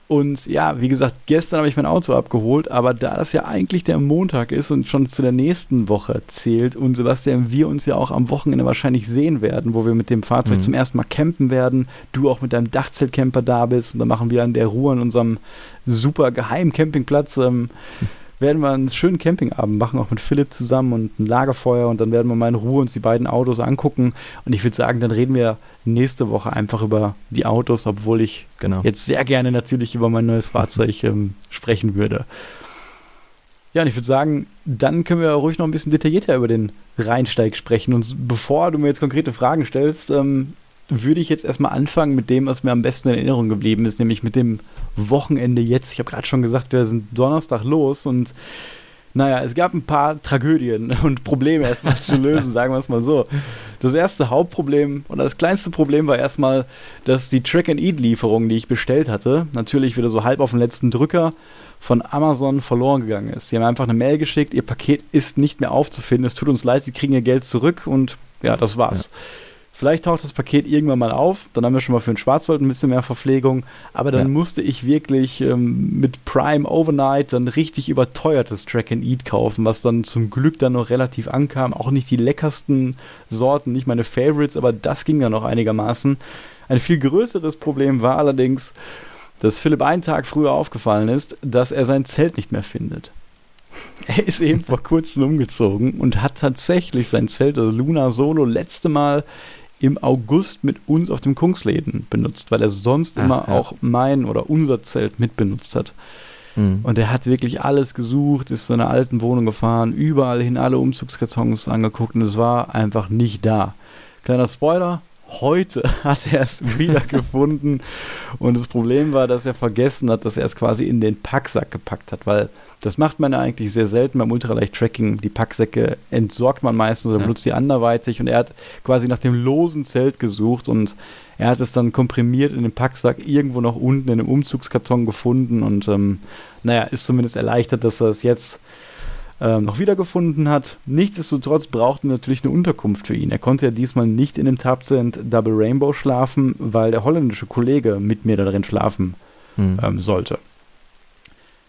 Speaker 2: Und ja, wie gesagt, gestern habe ich mein Auto abgeholt, aber da das ja eigentlich der Montag ist und schon zu der nächsten Woche zählt und Sebastian, wir uns ja auch am Wochenende wahrscheinlich sehen werden, wo wir mit dem Fahrzeug mhm. zum ersten Mal campen werden, du auch mit deinem Dachzeltcamper da bist und dann machen wir an der Ruhe an unserem super geheimen Campingplatz ähm, werden wir einen schönen Campingabend machen, auch mit Philipp zusammen und ein Lagerfeuer und dann werden wir mal in Ruhe uns die beiden Autos angucken. Und ich würde sagen, dann reden wir nächste Woche einfach über die Autos, obwohl ich genau. jetzt sehr gerne natürlich über mein neues Fahrzeug ähm, sprechen würde. Ja, und ich würde sagen, dann können wir ruhig noch ein bisschen detaillierter über den Rheinsteig sprechen. Und bevor du mir jetzt konkrete Fragen stellst, ähm, würde ich jetzt erstmal anfangen mit dem, was mir am besten in Erinnerung geblieben ist, nämlich mit dem Wochenende jetzt. Ich habe gerade schon gesagt, wir sind Donnerstag los und naja, es gab ein paar Tragödien und Probleme erstmal zu lösen, sagen wir es mal so. Das erste Hauptproblem oder das kleinste Problem war erstmal, dass die Track-and-Eat-Lieferung, die ich bestellt hatte, natürlich wieder so halb auf den letzten Drücker von Amazon verloren gegangen ist. Die haben einfach eine Mail geschickt, ihr Paket ist nicht mehr aufzufinden, es tut uns leid, sie kriegen ihr Geld zurück und ja, das war's. Ja. Vielleicht taucht das Paket irgendwann mal auf, dann haben wir schon mal für den Schwarzwald ein bisschen mehr Verpflegung, aber dann ja. musste ich wirklich ähm, mit Prime Overnight dann richtig überteuertes Track and Eat kaufen, was dann zum Glück dann noch relativ ankam. Auch nicht die leckersten Sorten, nicht meine Favorites, aber das ging dann noch einigermaßen. Ein viel größeres Problem war allerdings, dass Philipp einen Tag früher aufgefallen ist, dass er sein Zelt nicht mehr findet. Er ist eben vor kurzem umgezogen und hat tatsächlich sein Zelt, also Luna Solo, letzte Mal im August mit uns auf dem Kungsläden benutzt, weil er sonst Ach, immer ja. auch mein oder unser Zelt mitbenutzt hat. Mhm. Und er hat wirklich alles gesucht, ist zu einer alten Wohnung gefahren, überall hin alle Umzugskartons angeguckt und es war einfach nicht da. Kleiner Spoiler, heute hat er es wieder gefunden und das Problem war, dass er vergessen hat, dass er es quasi in den Packsack gepackt hat, weil das macht man ja eigentlich sehr selten beim Ultraleicht-Tracking. Die Packsäcke entsorgt man meistens oder ja. benutzt die anderweitig und er hat quasi nach dem losen Zelt gesucht und er hat es dann komprimiert in den Packsack irgendwo noch unten in einem Umzugskarton gefunden und ähm, naja, ist zumindest erleichtert, dass er es jetzt ähm, noch wiedergefunden hat. Nichtsdestotrotz brauchten wir natürlich eine Unterkunft für ihn. Er konnte ja diesmal nicht in dem Tabsend Double Rainbow schlafen, weil der holländische Kollege mit mir darin schlafen hm. ähm, sollte.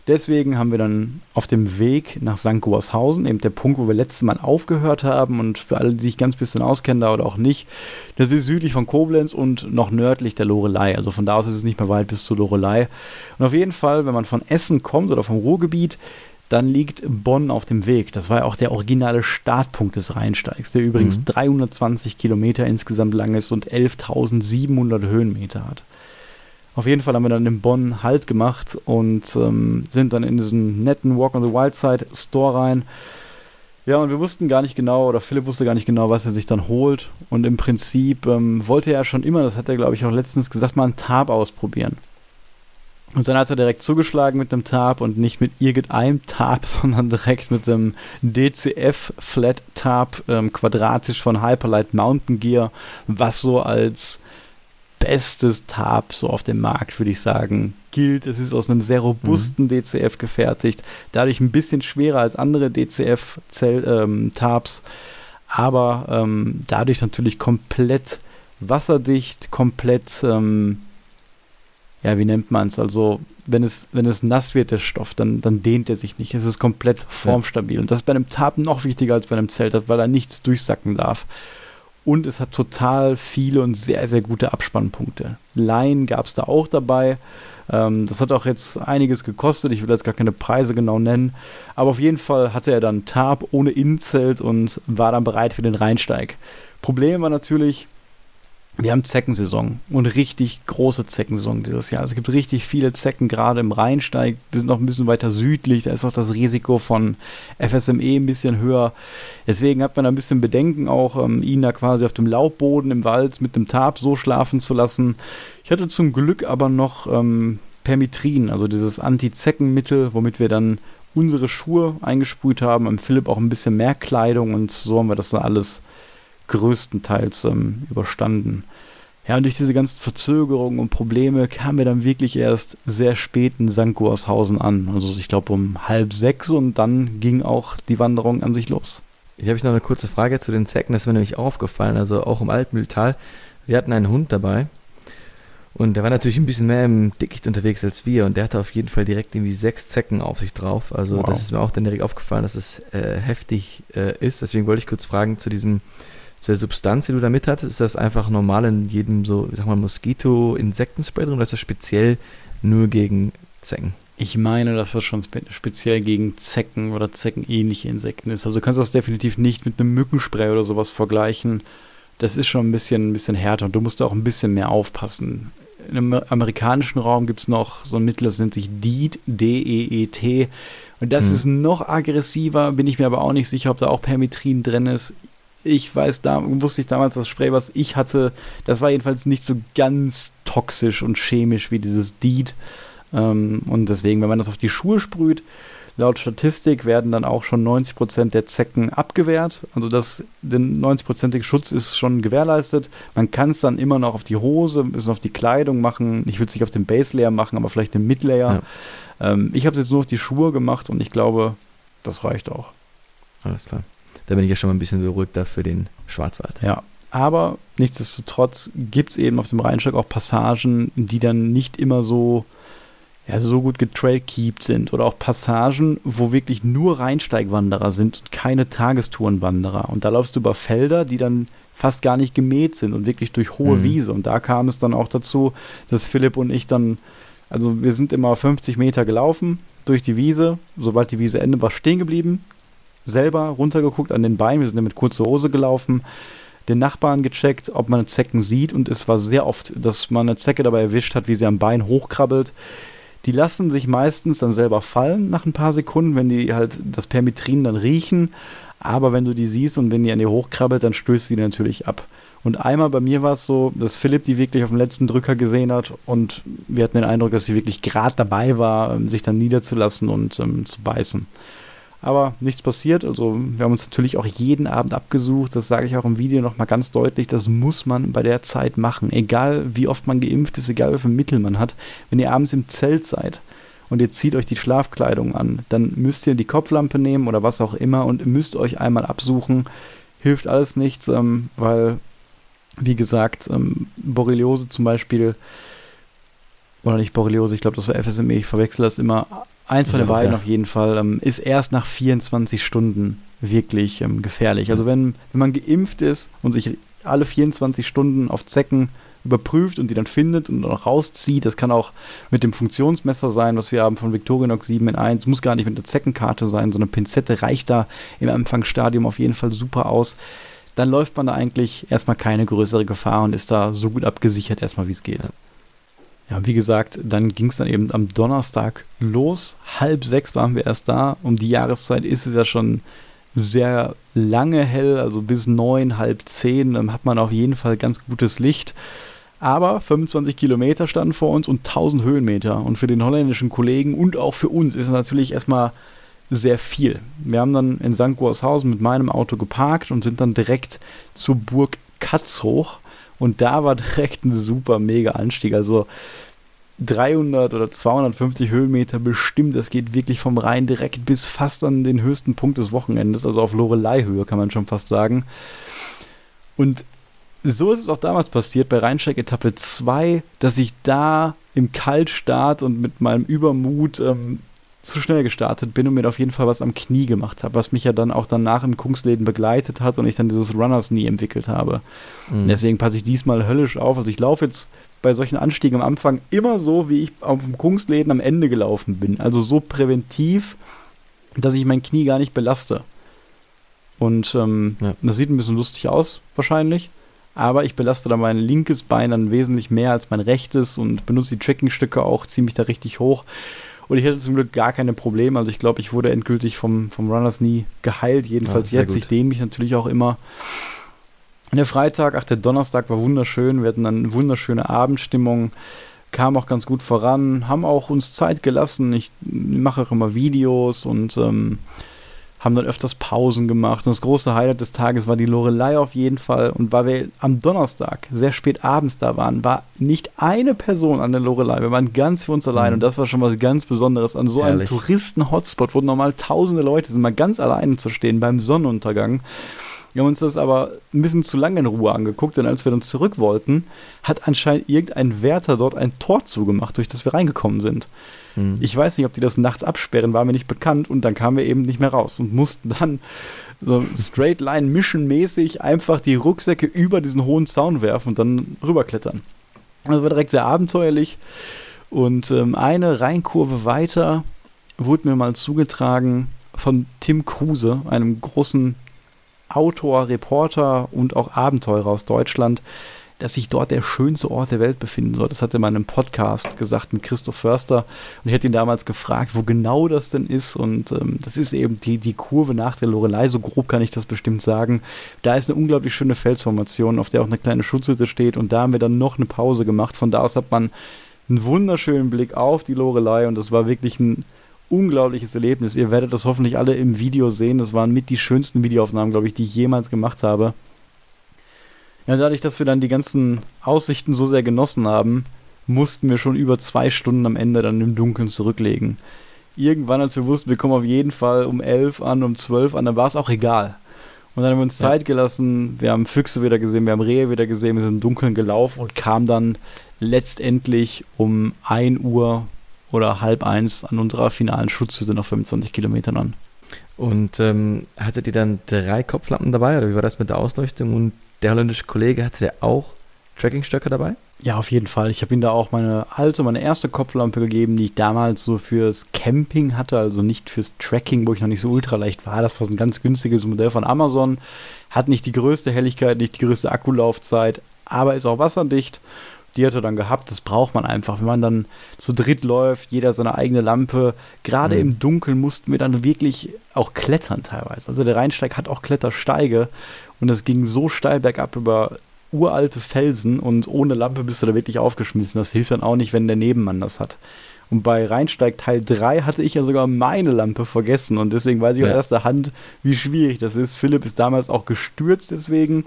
Speaker 2: Deswegen haben wir dann auf dem Weg nach St. Goarshausen, eben der Punkt, wo wir letztes Mal aufgehört haben und für alle, die sich ganz bisschen auskennen da oder auch nicht, das ist südlich von Koblenz und noch nördlich der Lorelei. Also von da aus ist es nicht mehr weit bis zur Lorelei. Und auf jeden Fall, wenn man von Essen kommt oder vom Ruhrgebiet, dann liegt Bonn auf dem Weg. Das war ja auch der originale Startpunkt des Rheinsteigs, der übrigens mhm. 320 Kilometer insgesamt lang ist und 11.700 Höhenmeter hat. Auf jeden Fall haben wir dann in Bonn Halt gemacht und ähm, sind dann in diesen netten Walk on the Wild Side Store rein. Ja, und wir wussten gar nicht genau, oder Philipp wusste gar nicht genau, was er sich dann holt. Und im Prinzip ähm, wollte er schon immer, das hat er, glaube ich, auch letztens gesagt, mal einen Tab ausprobieren. Und dann hat er direkt zugeschlagen mit einem Tab und nicht mit irgendeinem Tab, sondern direkt mit einem DCF Flat Tab ähm, quadratisch von Hyperlight Mountain Gear, was so als bestes Tab so auf dem Markt, würde ich sagen, gilt. Es ist aus einem sehr robusten mhm. DCF gefertigt, dadurch ein bisschen schwerer als andere DCF-Tabs, ähm, aber ähm, dadurch natürlich komplett wasserdicht, komplett, ähm, ja, wie nennt man es? Also, wenn es, wenn es nass wird, der Stoff, dann, dann dehnt er sich nicht. Es ist komplett formstabil. Ja. Und das ist bei einem Tab noch wichtiger als bei einem Zelt, weil er nichts durchsacken darf. Und es hat total viele und sehr, sehr gute Abspannpunkte. Line gab es da auch dabei. Ähm, das hat auch jetzt einiges gekostet. Ich will jetzt gar keine Preise genau nennen. Aber auf jeden Fall hatte er dann Tab ohne Innenzelt und war dann bereit für den Rheinsteig. Problem war natürlich, wir haben Zeckensaison und richtig große Zeckensaison dieses Jahr. Es gibt richtig viele Zecken, gerade im Rheinsteig. Wir sind noch ein bisschen weiter südlich, da ist auch das Risiko von FSME ein bisschen höher. Deswegen hat man ein bisschen Bedenken, auch ähm, ihn da quasi auf dem Laubboden im Wald mit dem Tab so schlafen zu lassen. Ich hatte zum Glück aber noch ähm, Permitrin, also dieses Anti-Zeckenmittel, womit wir dann unsere Schuhe eingesprüht haben. Am Philipp auch ein bisschen mehr Kleidung und so haben wir das dann alles größtenteils ähm, überstanden. Ja, und durch diese ganzen Verzögerungen und Probleme kamen wir dann wirklich erst sehr spät in St. Goarshausen an. Also ich glaube um halb sechs und dann ging auch die Wanderung an sich los.
Speaker 3: Ich habe noch eine kurze Frage zu den Zecken, das ist mir nämlich aufgefallen, also auch im Altmühltal. Wir hatten einen Hund dabei und der war natürlich ein bisschen mehr im Dickicht unterwegs als wir und der hatte auf jeden Fall direkt irgendwie sechs Zecken auf sich drauf. Also wow. das ist mir auch dann direkt aufgefallen, dass es äh, heftig äh, ist. Deswegen wollte ich kurz fragen zu diesem zu der Substanz, die du da mit hattest, ist das einfach normal in jedem so, ich sag mal, Moskito-Insektenspray drin oder ist das speziell nur gegen Zecken?
Speaker 2: Ich meine, dass das schon spe speziell gegen Zecken oder zeckenähnliche Insekten ist. Also du kannst das definitiv nicht mit einem Mückenspray oder sowas vergleichen. Das ist schon ein bisschen, ein bisschen härter und du musst auch ein bisschen mehr aufpassen. Im amerikanischen Raum gibt es noch so ein Mittel, das nennt sich DEET, D-E-E-T. Und das hm. ist noch aggressiver, bin ich mir aber auch nicht sicher, ob da auch Permitrin drin ist. Ich weiß, da wusste ich damals, das Spray, was ich hatte, das war jedenfalls nicht so ganz toxisch und chemisch wie dieses Deed. Ähm, und deswegen, wenn man das auf die Schuhe sprüht, laut Statistik werden dann auch schon 90% der Zecken abgewehrt. Also das, der 90%ige Schutz ist schon gewährleistet. Man kann es dann immer noch auf die Hose, ein bisschen auf die Kleidung machen. Ich würde es nicht auf den Base Layer machen, aber vielleicht den Mid Layer. Ja. Ähm, ich habe es jetzt nur auf die Schuhe gemacht und ich glaube, das reicht auch.
Speaker 3: Alles klar. Da bin ich ja schon mal ein bisschen beruhigter für den Schwarzwald.
Speaker 2: Ja, aber nichtsdestotrotz gibt es eben auf dem Rheinstock auch Passagen, die dann nicht immer so, ja, so gut getrailkeept sind. Oder auch Passagen, wo wirklich nur Rheinsteigwanderer sind und keine Tagestourenwanderer. Und da laufst du über Felder, die dann fast gar nicht gemäht sind und wirklich durch hohe mhm. Wiese. Und da kam es dann auch dazu, dass Philipp und ich dann, also wir sind immer 50 Meter gelaufen durch die Wiese. Sobald die Wiese endet, war stehen geblieben, selber runtergeguckt an den Beinen. Wir sind ja mit kurzer Hose gelaufen, den Nachbarn gecheckt, ob man Zecken sieht. Und es war sehr oft, dass man eine Zecke dabei erwischt hat, wie sie am Bein hochkrabbelt. Die lassen sich meistens dann selber fallen nach ein paar Sekunden, wenn die halt das Permitrin dann riechen. Aber wenn du die siehst und wenn die an dir hochkrabbelt, dann stößt sie natürlich ab. Und einmal bei mir war es so, dass Philipp die wirklich auf dem letzten Drücker gesehen hat und wir hatten den Eindruck, dass sie wirklich gerade dabei war, sich dann niederzulassen und ähm, zu beißen. Aber nichts passiert. Also wir haben uns natürlich auch jeden Abend abgesucht. Das sage ich auch im Video nochmal ganz deutlich. Das muss man bei der Zeit machen. Egal wie oft man geimpft ist, egal wie viele Mittel man hat. Wenn ihr abends im Zelt seid und ihr zieht euch die Schlafkleidung an, dann müsst ihr die Kopflampe nehmen oder was auch immer und müsst euch einmal absuchen. Hilft alles nichts, ähm, weil, wie gesagt, ähm, Borreliose zum Beispiel, oder nicht Borreliose, ich glaube, das war FSME, ich verwechsel das immer Eins von den beiden auf jeden Fall ähm, ist erst nach 24 Stunden wirklich ähm, gefährlich. Also wenn, wenn man geimpft ist und sich alle 24 Stunden auf Zecken überprüft und die dann findet und auch rauszieht, das kann auch mit dem Funktionsmesser sein, was wir haben von Victorinox 7 in 1, muss gar nicht mit der Zeckenkarte sein, so eine Pinzette reicht da im Anfangsstadium auf jeden Fall super aus. Dann läuft man da eigentlich erstmal keine größere Gefahr und ist da so gut abgesichert erstmal, wie es geht. Ja. Ja, wie gesagt, dann ging es dann eben am Donnerstag los. Halb sechs waren wir erst da. Um die Jahreszeit ist es ja schon sehr lange hell, also bis neun, halb zehn, dann hat man auf jeden Fall ganz gutes Licht. Aber 25 Kilometer standen vor uns und 1000 Höhenmeter. Und für den holländischen Kollegen und auch für uns ist es natürlich erstmal sehr viel. Wir haben dann in St. Gorshausen mit meinem Auto geparkt und sind dann direkt zur Burg Katz hoch. Und da war direkt ein super mega Anstieg. Also 300 oder 250 Höhenmeter bestimmt. Das geht wirklich vom Rhein direkt bis fast an den höchsten Punkt des Wochenendes, also auf Lorelei-Höhe kann man schon fast sagen. Und so ist es auch damals passiert bei Rheinsteig Etappe 2, dass ich da im Kaltstart und mit meinem Übermut ähm, zu schnell gestartet bin und mir auf jeden Fall was am Knie gemacht habe, was mich ja dann auch danach im Kungsläden begleitet hat und ich dann dieses Runners Knee entwickelt habe. Mhm. Deswegen passe ich diesmal höllisch auf. Also ich laufe jetzt bei solchen Anstiegen am Anfang immer so, wie ich auf dem Kungsläden am Ende gelaufen bin. Also so präventiv, dass ich mein Knie gar nicht belaste. Und ähm, ja. das sieht ein bisschen lustig aus, wahrscheinlich. Aber ich belaste da mein linkes Bein dann wesentlich mehr als mein rechtes und benutze die Trackingstücke auch ziemlich da richtig hoch. Und ich hatte zum Glück gar keine Probleme. Also ich glaube, ich wurde endgültig vom, vom Runners nie geheilt. Jedenfalls ja, jetzt. Ich dehne mich natürlich auch immer. Der Freitag, ach, der Donnerstag war wunderschön. Wir hatten dann eine wunderschöne Abendstimmung. Kam auch ganz gut voran. Haben auch uns Zeit gelassen. Ich mache auch immer Videos und ähm, haben dann öfters Pausen gemacht. Und das große Highlight des Tages war die Lorelei auf jeden Fall. Und weil wir am Donnerstag sehr spät abends da waren, war nicht eine Person an der Lorelei. Wir waren ganz für uns allein. Mhm. Und das war schon was ganz Besonderes. An so Herrlich. einem Touristen-Hotspot, wo normal tausende Leute sind, mal ganz alleine zu stehen beim Sonnenuntergang. Wir haben uns das aber ein bisschen zu lange in Ruhe angeguckt, denn als wir dann zurück wollten, hat anscheinend irgendein Wärter dort ein Tor zugemacht, durch das wir reingekommen sind. Mhm. Ich weiß nicht, ob die das nachts absperren, war mir nicht bekannt und dann kamen wir eben nicht mehr raus und mussten dann so straight line mission mäßig einfach die Rucksäcke über diesen hohen Zaun werfen und dann rüberklettern. Das war direkt sehr abenteuerlich und ähm, eine Rheinkurve weiter wurde mir mal zugetragen von Tim Kruse, einem großen Autor, Reporter und auch Abenteurer aus Deutschland, dass sich dort der schönste Ort der Welt befinden soll. Das hat mal in einem Podcast gesagt mit Christoph Förster. Und ich hätte ihn damals gefragt, wo genau das denn ist. Und ähm, das ist eben die, die Kurve nach der Lorelei, so grob kann ich das bestimmt sagen. Da ist eine unglaublich schöne Felsformation, auf der auch eine kleine Schutzhütte steht. Und da haben wir dann noch eine Pause gemacht. Von da aus hat man einen wunderschönen Blick auf die Lorelei. Und das war wirklich ein unglaubliches Erlebnis. Ihr werdet das hoffentlich alle im Video sehen. Das waren mit die schönsten Videoaufnahmen, glaube ich, die ich jemals gemacht habe. Ja, dadurch, dass wir dann die ganzen Aussichten so sehr genossen haben, mussten wir schon über zwei Stunden am Ende dann im Dunkeln zurücklegen. Irgendwann, als wir wussten, wir kommen auf jeden Fall um elf an, um zwölf an, dann war es auch egal. Und dann haben wir uns. Zeit gelassen, wir haben Füchse wieder gesehen, wir haben Rehe wieder gesehen, wir sind im Dunkeln gelaufen und kamen dann letztendlich um 1 Uhr oder halb eins an unserer finalen Schutzhütte nach 25 Kilometern an.
Speaker 3: Und ähm, hattet ihr dann drei Kopflampen dabei oder wie war das mit der Ausleuchtung? Und der holländische Kollege hatte der auch Trackingstöcke dabei?
Speaker 2: Ja, auf jeden Fall. Ich habe ihm da auch meine alte, meine erste Kopflampe gegeben, die ich damals so fürs Camping hatte, also nicht fürs Tracking, wo ich noch nicht so ultra leicht war. Das war so ein ganz günstiges Modell von Amazon. Hat nicht die größte Helligkeit, nicht die größte Akkulaufzeit, aber ist auch wasserdicht die hat er dann gehabt. Das braucht man einfach, wenn man dann zu dritt läuft, jeder seine eigene Lampe. Gerade mhm. im Dunkeln mussten wir dann wirklich auch klettern teilweise. Also der Rheinsteig hat auch Klettersteige und es ging so steil bergab über uralte Felsen und ohne Lampe bist du da wirklich aufgeschmissen. Das hilft dann auch nicht, wenn der Nebenmann das hat. Und bei Rheinsteig Teil 3 hatte ich ja sogar meine Lampe vergessen und deswegen weiß ich ja. aus erster Hand, wie schwierig das ist. Philipp ist damals auch gestürzt deswegen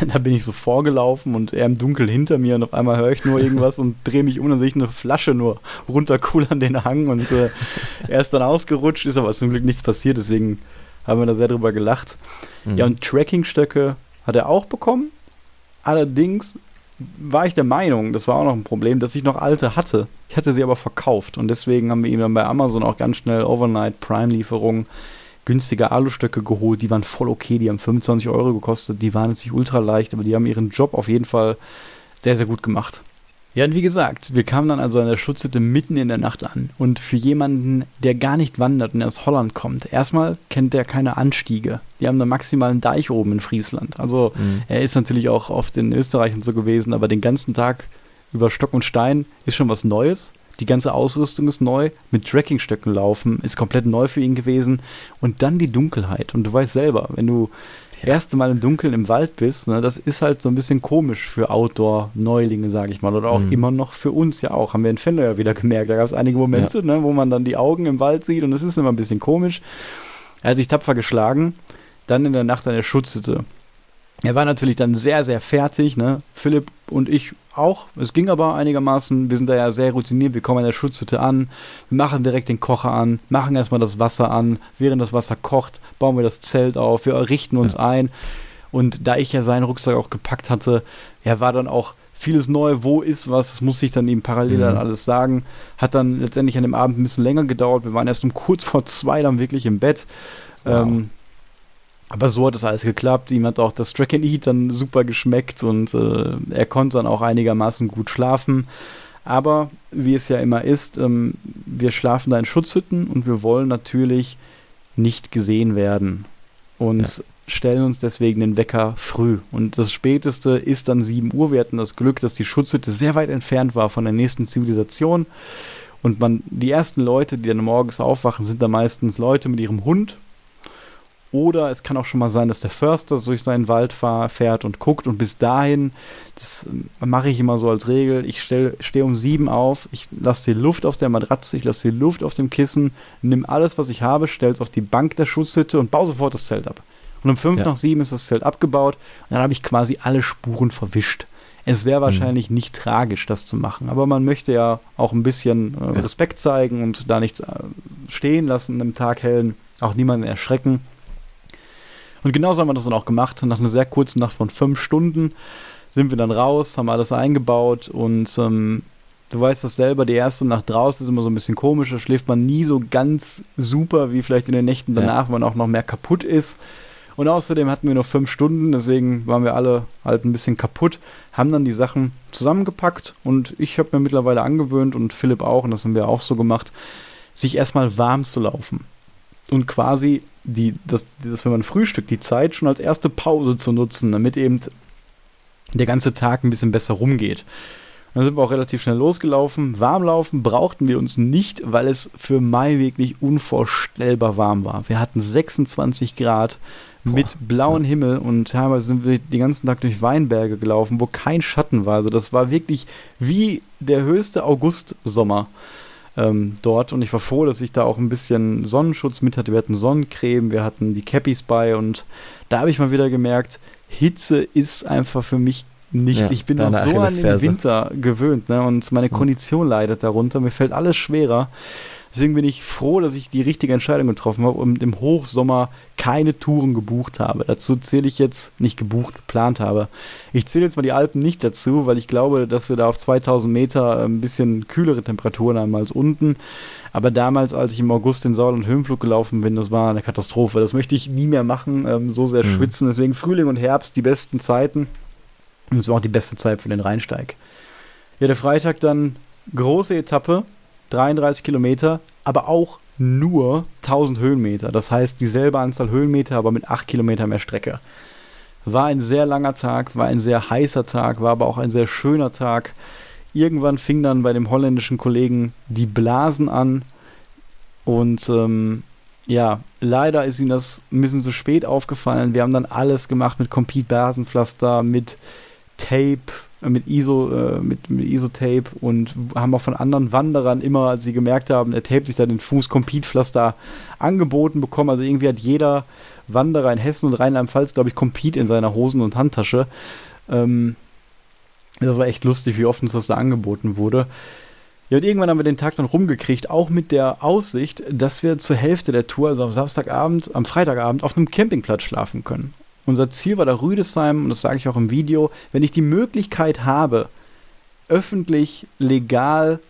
Speaker 2: da bin ich so vorgelaufen und er im Dunkeln hinter mir und auf einmal höre ich nur irgendwas und drehe mich um und sehe ich eine Flasche nur runterkullern den Hang und äh, er ist dann ausgerutscht, ist aber zum Glück nichts passiert, deswegen haben wir da sehr drüber gelacht. Mhm. Ja, und Trackingstöcke hat er auch bekommen. Allerdings war ich der Meinung, das war auch noch ein Problem, dass ich noch alte hatte. Ich hatte sie aber verkauft und deswegen haben wir ihm dann bei Amazon auch ganz schnell Overnight Prime-Lieferungen günstige Alustöcke geholt, die waren voll okay, die haben 25 Euro gekostet, die waren jetzt nicht ultra leicht, aber die haben ihren Job auf jeden Fall sehr, sehr gut gemacht. Ja, und wie gesagt, wir kamen dann also an der Schutzhütte mitten in der Nacht an. Und für jemanden, der gar nicht wandert und aus Holland kommt, erstmal kennt er keine Anstiege. Die haben da maximal einen Deich oben in Friesland. Also mhm. er ist natürlich auch oft in Österreich und so gewesen, aber den ganzen Tag über Stock und Stein ist schon was Neues. Die ganze Ausrüstung ist neu. Mit Trekkingstöcken laufen ist komplett neu für ihn gewesen. Und dann die Dunkelheit. Und du weißt selber, wenn du ja. erste Mal im Dunkeln im Wald bist, ne, das ist halt so ein bisschen komisch für Outdoor-Neulinge, sage ich mal. Oder auch mhm. immer noch für uns ja auch. Haben wir in Fender ja wieder gemerkt. Da gab es einige Momente, ja. ne, wo man dann die Augen im Wald sieht und es ist immer ein bisschen komisch. Er hat sich tapfer geschlagen. Dann in der Nacht an der Schutzhütte. Er war natürlich dann sehr, sehr fertig, ne? Philipp und ich auch. Es ging aber einigermaßen. Wir sind da ja sehr routiniert. Wir kommen an der Schutzhütte an, wir machen direkt den Kocher an, machen erstmal das Wasser an. Während das Wasser kocht, bauen wir das Zelt auf, wir richten uns ja. ein. Und da ich ja seinen Rucksack auch gepackt hatte, ja, war dann auch vieles neu. Wo ist was? Das musste ich dann ihm parallel mhm. dann alles sagen. Hat dann letztendlich an dem Abend ein bisschen länger gedauert. Wir waren erst um kurz vor zwei dann wirklich im Bett. Wow. Ähm, aber so hat es alles geklappt. Ihm hat auch das Track and Eat dann super geschmeckt und äh, er konnte dann auch einigermaßen gut schlafen. Aber wie es ja immer ist, ähm, wir schlafen da in Schutzhütten und wir wollen natürlich nicht gesehen werden und ja. stellen uns deswegen den Wecker früh. Und das späteste ist dann 7 Uhr. Wir hatten das Glück, dass die Schutzhütte sehr weit entfernt war von der nächsten Zivilisation. Und man, die ersten Leute, die dann morgens aufwachen, sind da meistens Leute mit ihrem Hund oder es kann auch schon mal sein, dass der Förster durch seinen Wald fahr, fährt und guckt. Und bis dahin, das äh, mache ich immer so als Regel, ich stehe um sieben auf, ich lasse die Luft auf der Matratze, ich lasse die Luft auf dem Kissen, nimm alles, was ich habe, stelle es auf die Bank der Schutzhütte und baue sofort das Zelt ab. Und um fünf ja. nach sieben ist das Zelt abgebaut und dann habe ich quasi alle Spuren verwischt. Es wäre mhm. wahrscheinlich mhm. nicht tragisch, das zu machen, aber man möchte ja auch ein bisschen äh, Respekt zeigen und da nichts äh, stehen lassen im Tag hellen, auch niemanden erschrecken. Und genauso haben wir das dann auch gemacht. Nach einer sehr kurzen Nacht von fünf Stunden sind wir dann raus, haben alles eingebaut und ähm, du weißt das selber, die erste Nacht draußen ist immer so ein bisschen komisch, da schläft man nie so ganz super wie vielleicht in den Nächten danach, ja. wo man auch noch mehr kaputt ist. Und außerdem hatten wir nur fünf Stunden, deswegen waren wir alle halt ein bisschen kaputt, haben dann die Sachen zusammengepackt und ich habe mir mittlerweile angewöhnt und Philipp auch, und das haben wir auch so gemacht, sich erstmal warm zu laufen und quasi die, das, das, wenn man frühstückt, die Zeit schon als erste Pause zu nutzen, damit eben der ganze Tag ein bisschen besser rumgeht. Dann sind wir auch relativ schnell losgelaufen. Warmlaufen brauchten wir uns nicht, weil es für Mai wirklich unvorstellbar warm war. Wir hatten 26 Grad Boah. mit blauem Himmel und teilweise sind wir den ganzen Tag durch Weinberge gelaufen, wo kein Schatten war. Also das war wirklich wie der höchste Augustsommer ähm, dort. Und ich war froh, dass ich da auch ein bisschen Sonnenschutz mit hatte. Wir hatten Sonnencreme, wir hatten die Cappies bei und da habe ich mal wieder gemerkt, Hitze ist einfach für mich nicht. Ja, ich bin noch so an den Winter gewöhnt ne? und meine Kondition leidet darunter. Mir fällt alles schwerer. Deswegen bin ich froh, dass ich die richtige Entscheidung getroffen habe und im Hochsommer keine Touren gebucht habe. Dazu zähle ich jetzt, nicht gebucht, geplant habe. Ich zähle jetzt mal die Alpen nicht dazu, weil ich glaube, dass wir da auf 2000 Meter ein bisschen kühlere Temperaturen haben als unten. Aber damals, als ich im August den Saal- und Höhenflug gelaufen bin, das war eine Katastrophe. Das möchte ich nie mehr machen, ähm, so sehr mhm. schwitzen. Deswegen Frühling und Herbst die besten Zeiten. Und es war auch die beste Zeit für den Rheinsteig. Ja, der Freitag dann große Etappe, 33 Kilometer, aber auch nur 1000 Höhenmeter. Das heißt dieselbe Anzahl Höhenmeter, aber mit 8 Kilometer mehr Strecke. War ein sehr langer Tag, war ein sehr heißer Tag, war aber auch ein sehr schöner Tag. Irgendwann fing dann bei dem holländischen Kollegen die Blasen an und ähm, ja, leider ist ihm das ein bisschen zu spät aufgefallen. Wir haben dann alles gemacht mit Compete-Blasenpflaster, mit Tape, mit ISO, äh, mit, mit ISO-Tape und haben auch von anderen Wanderern immer, als sie gemerkt haben, er tapet sich da den Fuß Compete-Pflaster angeboten bekommen. Also irgendwie hat jeder Wanderer in Hessen und Rheinland-Pfalz, glaube ich, Compete in seiner Hosen- und Handtasche. Ähm, das war echt lustig, wie oft uns das da angeboten wurde. Ja, und irgendwann haben wir den Tag dann rumgekriegt, auch mit der Aussicht, dass wir zur Hälfte der Tour, also am Samstagabend, am Freitagabend, auf einem Campingplatz schlafen können. Unser Ziel war da Rüdesheim und das sage ich auch im Video. Wenn ich die Möglichkeit habe, öffentlich, legal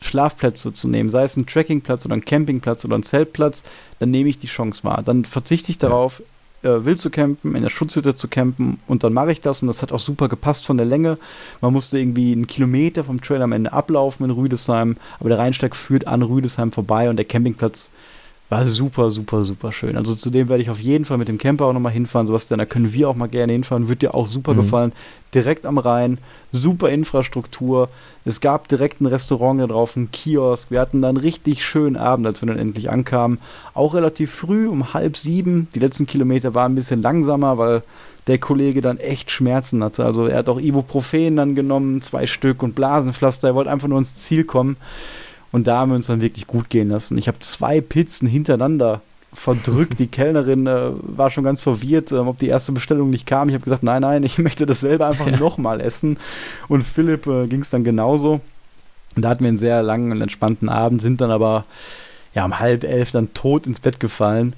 Speaker 2: Schlafplätze zu nehmen, sei es ein Trekkingplatz oder ein Campingplatz oder ein Zeltplatz, dann nehme ich die Chance wahr. Dann verzichte ich darauf, äh, wild zu campen, in der Schutzhütte zu campen und dann mache ich das und das hat auch super gepasst von der Länge. Man musste irgendwie einen Kilometer vom Trail am Ende ablaufen in Rüdesheim, aber der Rheinsteig führt an Rüdesheim vorbei und der Campingplatz war super, super, super schön. Also zu dem werde ich auf jeden Fall mit dem Camper auch nochmal hinfahren. Sebastian, da können wir auch mal gerne hinfahren. Wird dir auch super mhm. gefallen. Direkt am Rhein, super Infrastruktur. Es gab direkt ein Restaurant da drauf, ein Kiosk. Wir hatten dann einen richtig schönen Abend, als wir dann endlich ankamen. Auch relativ früh, um halb sieben. Die letzten Kilometer waren ein bisschen langsamer, weil der Kollege dann echt Schmerzen hatte. Also er hat auch Ibuprofen dann genommen, zwei Stück und Blasenpflaster. Er wollte einfach nur ins Ziel kommen. Und da haben wir uns dann wirklich gut gehen lassen. Ich habe zwei Pizzen hintereinander verdrückt. Die Kellnerin äh, war schon ganz verwirrt, äh, ob die erste Bestellung nicht kam. Ich habe gesagt, nein, nein, ich möchte dasselbe einfach ja. nochmal essen. Und Philipp äh, ging es dann genauso. Da hatten wir einen sehr langen und entspannten Abend, sind dann aber ja um halb elf dann tot ins Bett gefallen.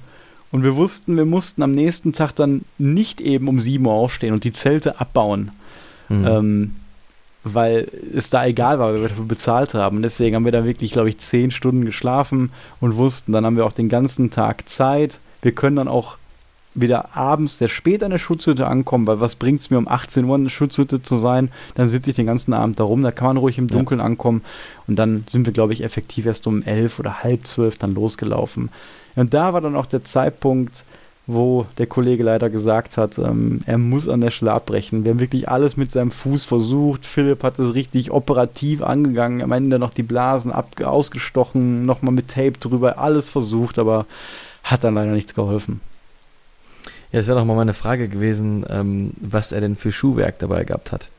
Speaker 2: Und wir wussten, wir mussten am nächsten Tag dann nicht eben um sieben Uhr aufstehen und die Zelte abbauen. Mhm. Ähm, weil es da egal war, weil wir dafür bezahlt haben. Und deswegen haben wir da wirklich, glaube ich, zehn Stunden geschlafen und wussten, dann haben wir auch den ganzen Tag Zeit. Wir können dann auch wieder abends sehr spät an der Schutzhütte ankommen, weil was bringt es mir um 18 Uhr in der Schutzhütte zu sein? Dann sitze ich den ganzen Abend da rum, da kann man ruhig im Dunkeln ja. ankommen und dann sind wir, glaube ich, effektiv erst um elf oder halb zwölf dann losgelaufen. Und da war dann auch der Zeitpunkt, wo der Kollege leider gesagt hat, ähm, er muss an der Stelle abbrechen. Wir haben wirklich alles mit seinem Fuß versucht. Philipp hat es richtig operativ angegangen. Am Ende noch die Blasen ab ausgestochen, nochmal mit Tape drüber, alles versucht, aber hat dann leider nichts geholfen.
Speaker 3: Ja, es wäre doch mal meine Frage gewesen, ähm, was er denn für Schuhwerk dabei gehabt hat.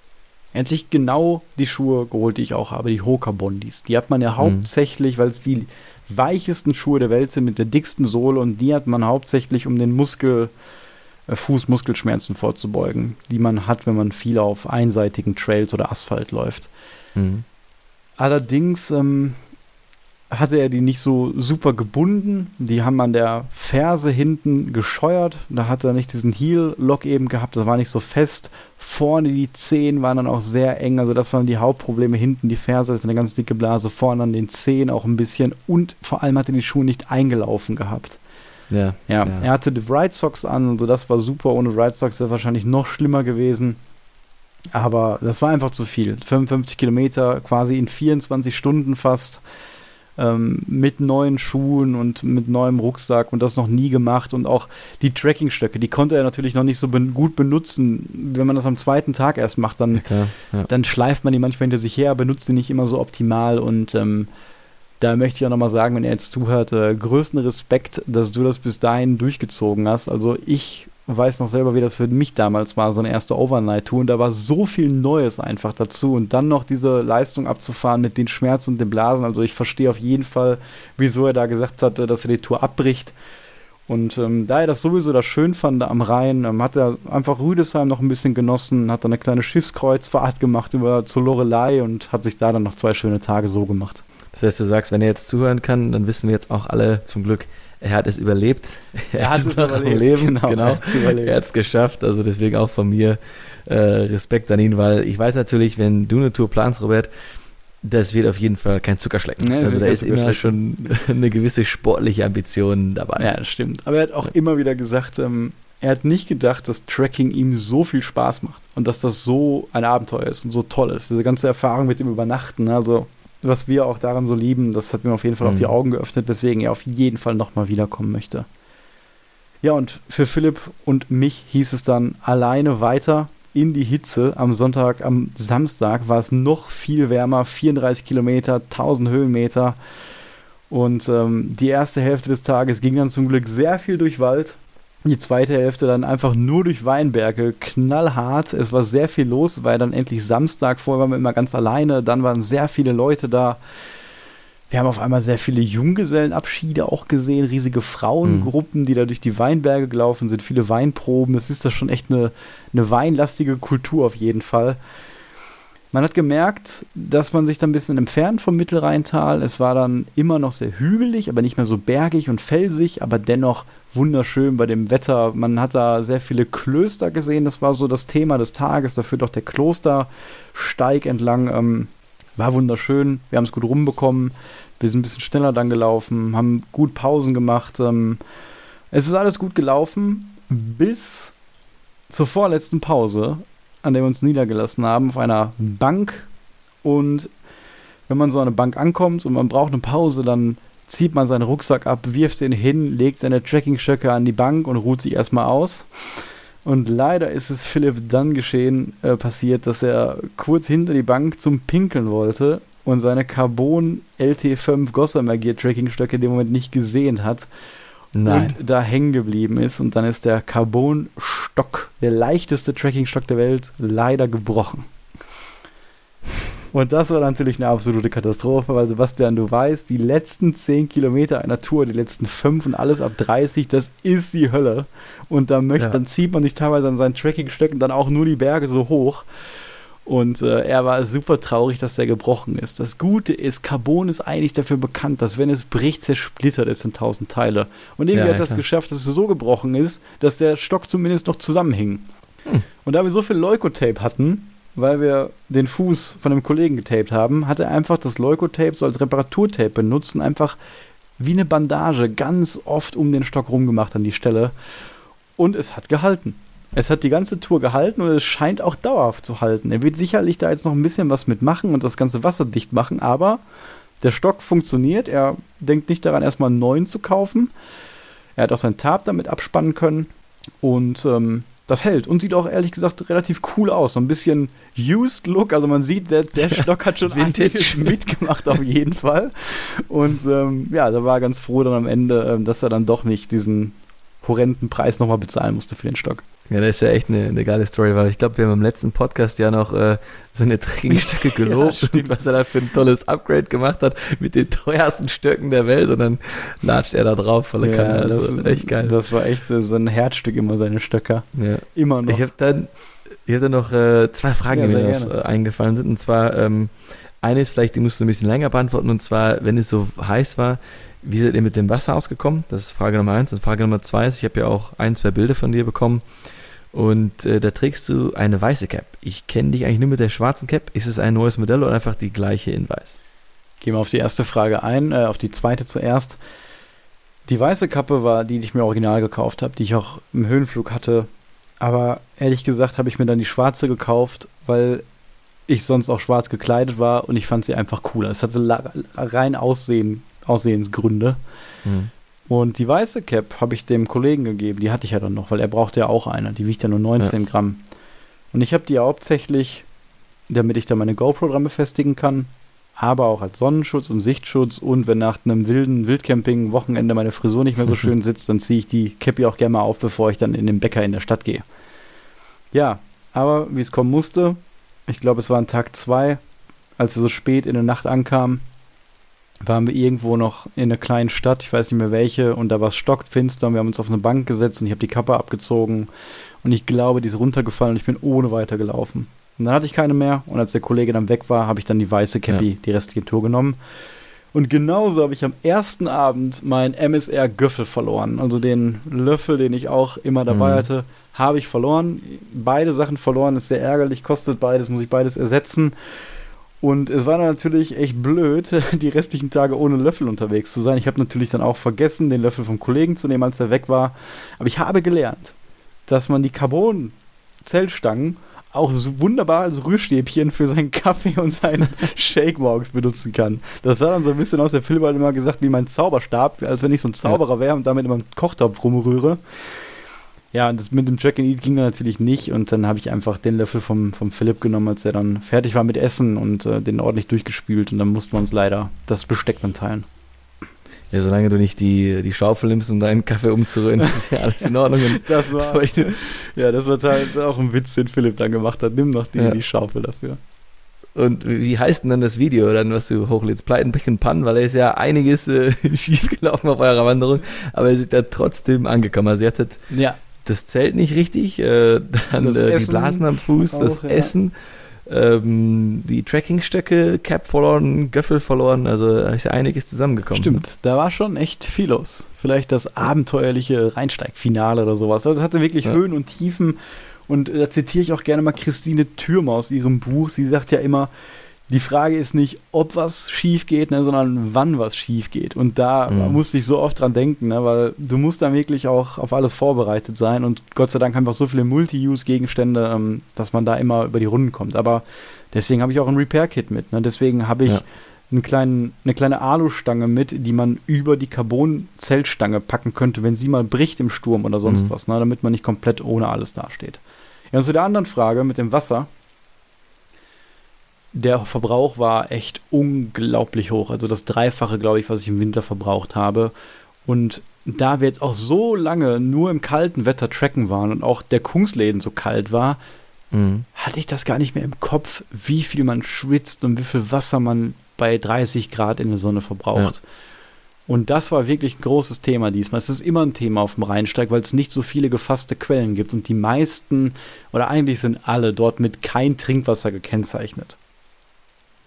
Speaker 2: Er hat sich genau die Schuhe geholt, die ich auch habe, die Hoka Bondis. Die hat man ja mhm. hauptsächlich, weil es die weichesten Schuhe der Welt sind mit der dicksten Sohle und die hat man hauptsächlich, um den Muskel, äh, Fußmuskelschmerzen vorzubeugen, die man hat, wenn man viel auf einseitigen Trails oder Asphalt läuft. Mhm. Allerdings ähm, hatte er die nicht so super gebunden. Die haben an der Ferse hinten gescheuert. Da hat er nicht diesen Heel-Lock eben gehabt. Das war nicht so fest. Vorne die Zehen waren dann auch sehr eng. Also das waren die Hauptprobleme. Hinten die Ferse ist eine ganz dicke Blase. Vorne an den Zehen auch ein bisschen. Und vor allem hat er die Schuhe nicht eingelaufen gehabt. Ja, ja, ja. Er hatte die Ride Socks an. Also das war super. Ohne Ride Socks wäre es wahrscheinlich noch schlimmer gewesen. Aber das war einfach zu viel. 55 Kilometer quasi in 24 Stunden fast ähm, mit neuen Schuhen und mit neuem Rucksack und das noch nie gemacht und auch die Trackingstöcke, die konnte er natürlich noch nicht so ben gut benutzen. Wenn man das am zweiten Tag erst macht, dann, ja, klar, ja. dann schleift man die manchmal hinter sich her, benutzt sie nicht immer so optimal und ähm, da möchte ich auch nochmal sagen, wenn er jetzt zuhört, äh, größten Respekt, dass du das bis dahin durchgezogen hast. Also ich weiß noch selber, wie das für mich damals war, so eine erste Overnight-Tour. Und da war so viel Neues einfach dazu. Und dann noch diese Leistung abzufahren mit den Schmerzen und den Blasen. Also ich verstehe auf jeden Fall, wieso er da gesagt hat, dass er die Tour abbricht. Und ähm, da er das sowieso da schön fand am Rhein, ähm, hat er einfach Rüdesheim noch ein bisschen genossen, hat dann eine kleine Schiffskreuzfahrt gemacht über zur Lorelei und hat sich da dann noch zwei schöne Tage so gemacht.
Speaker 3: Das heißt, du sagst, wenn er jetzt zuhören kann, dann wissen wir jetzt auch alle zum Glück, er hat es überlebt. Er, er hat es noch überlebt. am Leben. Genau. genau. Er hat es geschafft. Also deswegen auch von mir äh, Respekt an ihn, weil ich weiß natürlich, wenn du eine Tour planst, Robert, das wird auf jeden Fall kein Zuckerschlecken. Nee, also da ist immer schon eine gewisse sportliche Ambition dabei.
Speaker 2: Ja, das stimmt. Aber er hat auch immer wieder gesagt, ähm, er hat nicht gedacht, dass Tracking ihm so viel Spaß macht und dass das so ein Abenteuer ist und so toll ist. Diese ganze Erfahrung mit dem Übernachten. Also was wir auch daran so lieben, das hat mir auf jeden Fall mhm. auch die mhm. Augen geöffnet, weswegen er auf jeden Fall nochmal wiederkommen möchte. Ja, und für Philipp und mich hieß es dann alleine weiter in die Hitze. Am Sonntag, am Samstag war es noch viel wärmer, 34 Kilometer, 1000 Höhenmeter. Und ähm, die erste Hälfte des Tages ging dann zum Glück sehr viel durch Wald. Die zweite Hälfte dann einfach nur durch Weinberge, knallhart. Es war sehr viel los, weil dann endlich Samstag, vorher waren wir immer ganz alleine, dann waren sehr viele Leute da. Wir haben auf einmal sehr viele Junggesellenabschiede auch gesehen, riesige Frauengruppen, mhm. die da durch die Weinberge gelaufen sind, viele Weinproben. Das ist da schon echt eine, eine weinlastige Kultur auf jeden Fall. Man hat gemerkt, dass man sich dann ein bisschen entfernt vom Mittelrheintal. Es war dann immer noch sehr hügelig, aber nicht mehr so bergig und felsig, aber dennoch wunderschön bei dem Wetter. Man hat da sehr viele Klöster gesehen. Das war so das Thema des Tages. Da führt auch der Klostersteig entlang. Ähm, war wunderschön. Wir haben es gut rumbekommen. Wir sind ein bisschen schneller dann gelaufen, haben gut Pausen gemacht. Ähm, es ist alles gut gelaufen bis zur vorletzten Pause, an der wir uns niedergelassen haben, auf einer Bank. Und wenn man so an eine Bank ankommt und man braucht eine Pause, dann zieht man seinen Rucksack ab, wirft den hin, legt seine Trekkingstöcke an die Bank und ruht sich erstmal aus. Und leider ist es Philipp dann geschehen, äh, passiert, dass er kurz hinter die Bank zum Pinkeln wollte und seine Carbon LT5 Gossamer Gear Trekkingstöcke in dem Moment nicht gesehen hat.
Speaker 3: Nein.
Speaker 2: Und da hängen geblieben ist und dann ist der Carbon-Stock, der leichteste Trekkingstock der Welt, leider gebrochen. Und das war natürlich eine absolute Katastrophe, weil Sebastian, du weißt, die letzten 10 Kilometer einer Tour, die letzten 5 und alles ab 30, das ist die Hölle. Und da möchte, ja. dann zieht man sich teilweise an seinen Trekkingstöcken dann auch nur die Berge so hoch. Und äh, er war super traurig, dass der gebrochen ist. Das Gute ist, Carbon ist eigentlich dafür bekannt, dass wenn es bricht, zersplittert es in tausend Teile. Und irgendwie ja, hat das geschafft, dass es so gebrochen ist, dass der Stock zumindest noch zusammenhing. Hm. Und da wir so viel Leukotape hatten, weil wir den Fuß von einem Kollegen getaped haben, hat er einfach das Leukotape so als Reparaturtape benutzt und einfach wie eine Bandage ganz oft um den Stock rumgemacht an die Stelle. Und es hat gehalten. Es hat die ganze Tour gehalten und es scheint auch dauerhaft zu halten. Er wird sicherlich da jetzt noch ein bisschen was mitmachen und das ganze Wasser dicht machen, aber der Stock funktioniert. Er denkt nicht daran, erstmal einen neuen zu kaufen. Er hat auch sein Tab damit abspannen können und ähm, das hält und sieht auch ehrlich gesagt relativ cool aus. So ein bisschen used Look. Also man sieht, der, der Stock hat schon einiges mitgemacht auf jeden Fall. Und ähm, ja, da war er ganz froh dann am Ende, ähm, dass er dann doch nicht diesen horrenden Preis nochmal bezahlen musste für den Stock.
Speaker 3: Ja, das ist ja echt eine, eine geile Story, weil ich glaube, wir haben im letzten Podcast ja noch äh, seine Trekkingstöcke gelobt ja, und was er da für ein tolles Upgrade gemacht hat mit den teuersten Stöcken der Welt und dann latscht er da drauf volle
Speaker 2: ja, Kanne. Also das, echt geil. Das war echt so, so ein Herzstück immer, seine Stöcker.
Speaker 3: Ja. Immer noch. Ich habe dann, ich hab dann noch äh, zwei Fragen, ja, die mir noch, äh, eingefallen sind. Und zwar, ähm, eine ist vielleicht, die musst du ein bisschen länger beantworten, und zwar, wenn es so heiß war, wie seid ihr mit dem Wasser ausgekommen? Das ist Frage Nummer eins. Und Frage Nummer zwei ist, ich habe ja auch ein, zwei Bilder von dir bekommen. Und äh, da trägst du eine weiße Cap. Ich kenne dich eigentlich nur mit der schwarzen Cap. Ist es ein neues Modell oder einfach die gleiche in weiß?
Speaker 2: Gehen wir auf die erste Frage ein, äh, auf die zweite zuerst. Die weiße Kappe war die, die ich mir original gekauft habe, die ich auch im Höhenflug hatte. Aber ehrlich gesagt habe ich mir dann die schwarze gekauft, weil ich sonst auch schwarz gekleidet war und ich fand sie einfach cooler. Es hatte rein Aussehen, Aussehensgründe. Mhm. Und die weiße Cap habe ich dem Kollegen gegeben, die hatte ich ja dann noch, weil er brauchte ja auch eine, die wiegt ja nur 19 ja. Gramm. Und ich habe die hauptsächlich, damit ich da meine GoPro dran befestigen kann, aber auch als Sonnenschutz und Sichtschutz und wenn nach einem wilden Wildcamping-Wochenende meine Frisur nicht mehr so schön sitzt, dann ziehe ich die Cappy auch gerne mal auf, bevor ich dann in den Bäcker in der Stadt gehe. Ja, aber wie es kommen musste, ich glaube, es war an Tag 2, als wir so spät in der Nacht ankamen, waren wir irgendwo noch in einer kleinen Stadt, ich weiß nicht mehr welche, und da war es stockfinster und wir haben uns auf eine Bank gesetzt und ich habe die Kappe abgezogen und ich glaube, die ist runtergefallen und ich bin ohne weitergelaufen. Und dann hatte ich keine mehr und als der Kollege dann weg war, habe ich dann die weiße Cappy ja. die restliche Tour genommen. Und genauso habe ich am ersten Abend meinen MSR Göffel verloren. Also den Löffel, den ich auch immer dabei mhm. hatte, habe ich verloren. Beide Sachen verloren, ist sehr ärgerlich, kostet beides, muss ich beides ersetzen. Und es war natürlich echt blöd, die restlichen Tage ohne Löffel unterwegs zu sein. Ich habe natürlich dann auch vergessen, den Löffel vom Kollegen zu nehmen, als er weg war. Aber ich habe gelernt, dass man die Carbon-Zellstangen auch so wunderbar als Rührstäbchen für seinen Kaffee und seinen Shake morgens benutzen kann. Das sah dann so ein bisschen aus, der Philipp hat immer gesagt, wie mein Zauberstab, als wenn ich so ein Zauberer wäre und damit immer einen Kochtopf rumrühre. Ja, und das mit dem Track and Eat ging dann natürlich nicht und dann habe ich einfach den Löffel vom, vom Philipp genommen, als er dann fertig war mit Essen und äh, den ordentlich durchgespült und dann mussten wir uns leider das Besteck dann teilen.
Speaker 3: Ja, solange du nicht die, die Schaufel nimmst, um deinen Kaffee umzurühren, ist ja alles in Ordnung.
Speaker 2: das war, ja, das war halt auch ein Witz, den Philipp dann gemacht hat. Nimm noch die, ja. die Schaufel dafür.
Speaker 3: Und wie heißt denn dann das Video, dann, was du hochlädst? Pleiten, Pech und Pannen, weil er ist ja einiges äh, schiefgelaufen auf eurer Wanderung, aber ihr seid da trotzdem angekommen. Also ihr hattet ja das Zelt nicht richtig, äh, dann äh, die Blasen am Fuß, auch, das ja. Essen, ähm, die Trekkingstöcke, Cap verloren, Göffel verloren, also da ist ja einiges zusammengekommen.
Speaker 2: Stimmt, da war schon echt viel los. Vielleicht das abenteuerliche Rheinsteigfinale oder sowas. Also es hatte wirklich ja. Höhen und Tiefen. Und da zitiere ich auch gerne mal Christine Thürmer aus ihrem Buch. Sie sagt ja immer, die Frage ist nicht, ob was schief geht, ne, sondern wann was schief geht. Und da mhm. musste ich so oft dran denken, ne, weil du musst dann wirklich auch auf alles vorbereitet sein und Gott sei Dank einfach so viele Multi-Use-Gegenstände, ähm, dass man da immer über die Runden kommt. Aber deswegen habe ich auch ein Repair-Kit mit. Ne? Deswegen habe ich ja. einen kleinen, eine kleine Alustange mit, die man über die Carbon-Zeltstange packen könnte, wenn sie mal bricht im Sturm oder sonst mhm. was, ne, damit man nicht komplett ohne alles dasteht. Ja, und zu der anderen Frage mit dem Wasser. Der Verbrauch war echt unglaublich hoch. Also das Dreifache, glaube ich, was ich im Winter verbraucht habe. Und da wir jetzt auch so lange nur im kalten Wetter tracken waren und auch der Kungsläden so kalt war, mhm. hatte ich das gar nicht mehr im Kopf, wie viel man schwitzt und wie viel Wasser man bei 30 Grad in der Sonne verbraucht. Ja. Und das war wirklich ein großes Thema diesmal. Es ist immer ein Thema auf dem Rheinsteig, weil es nicht so viele gefasste Quellen gibt. Und die meisten, oder eigentlich sind alle dort mit kein Trinkwasser gekennzeichnet.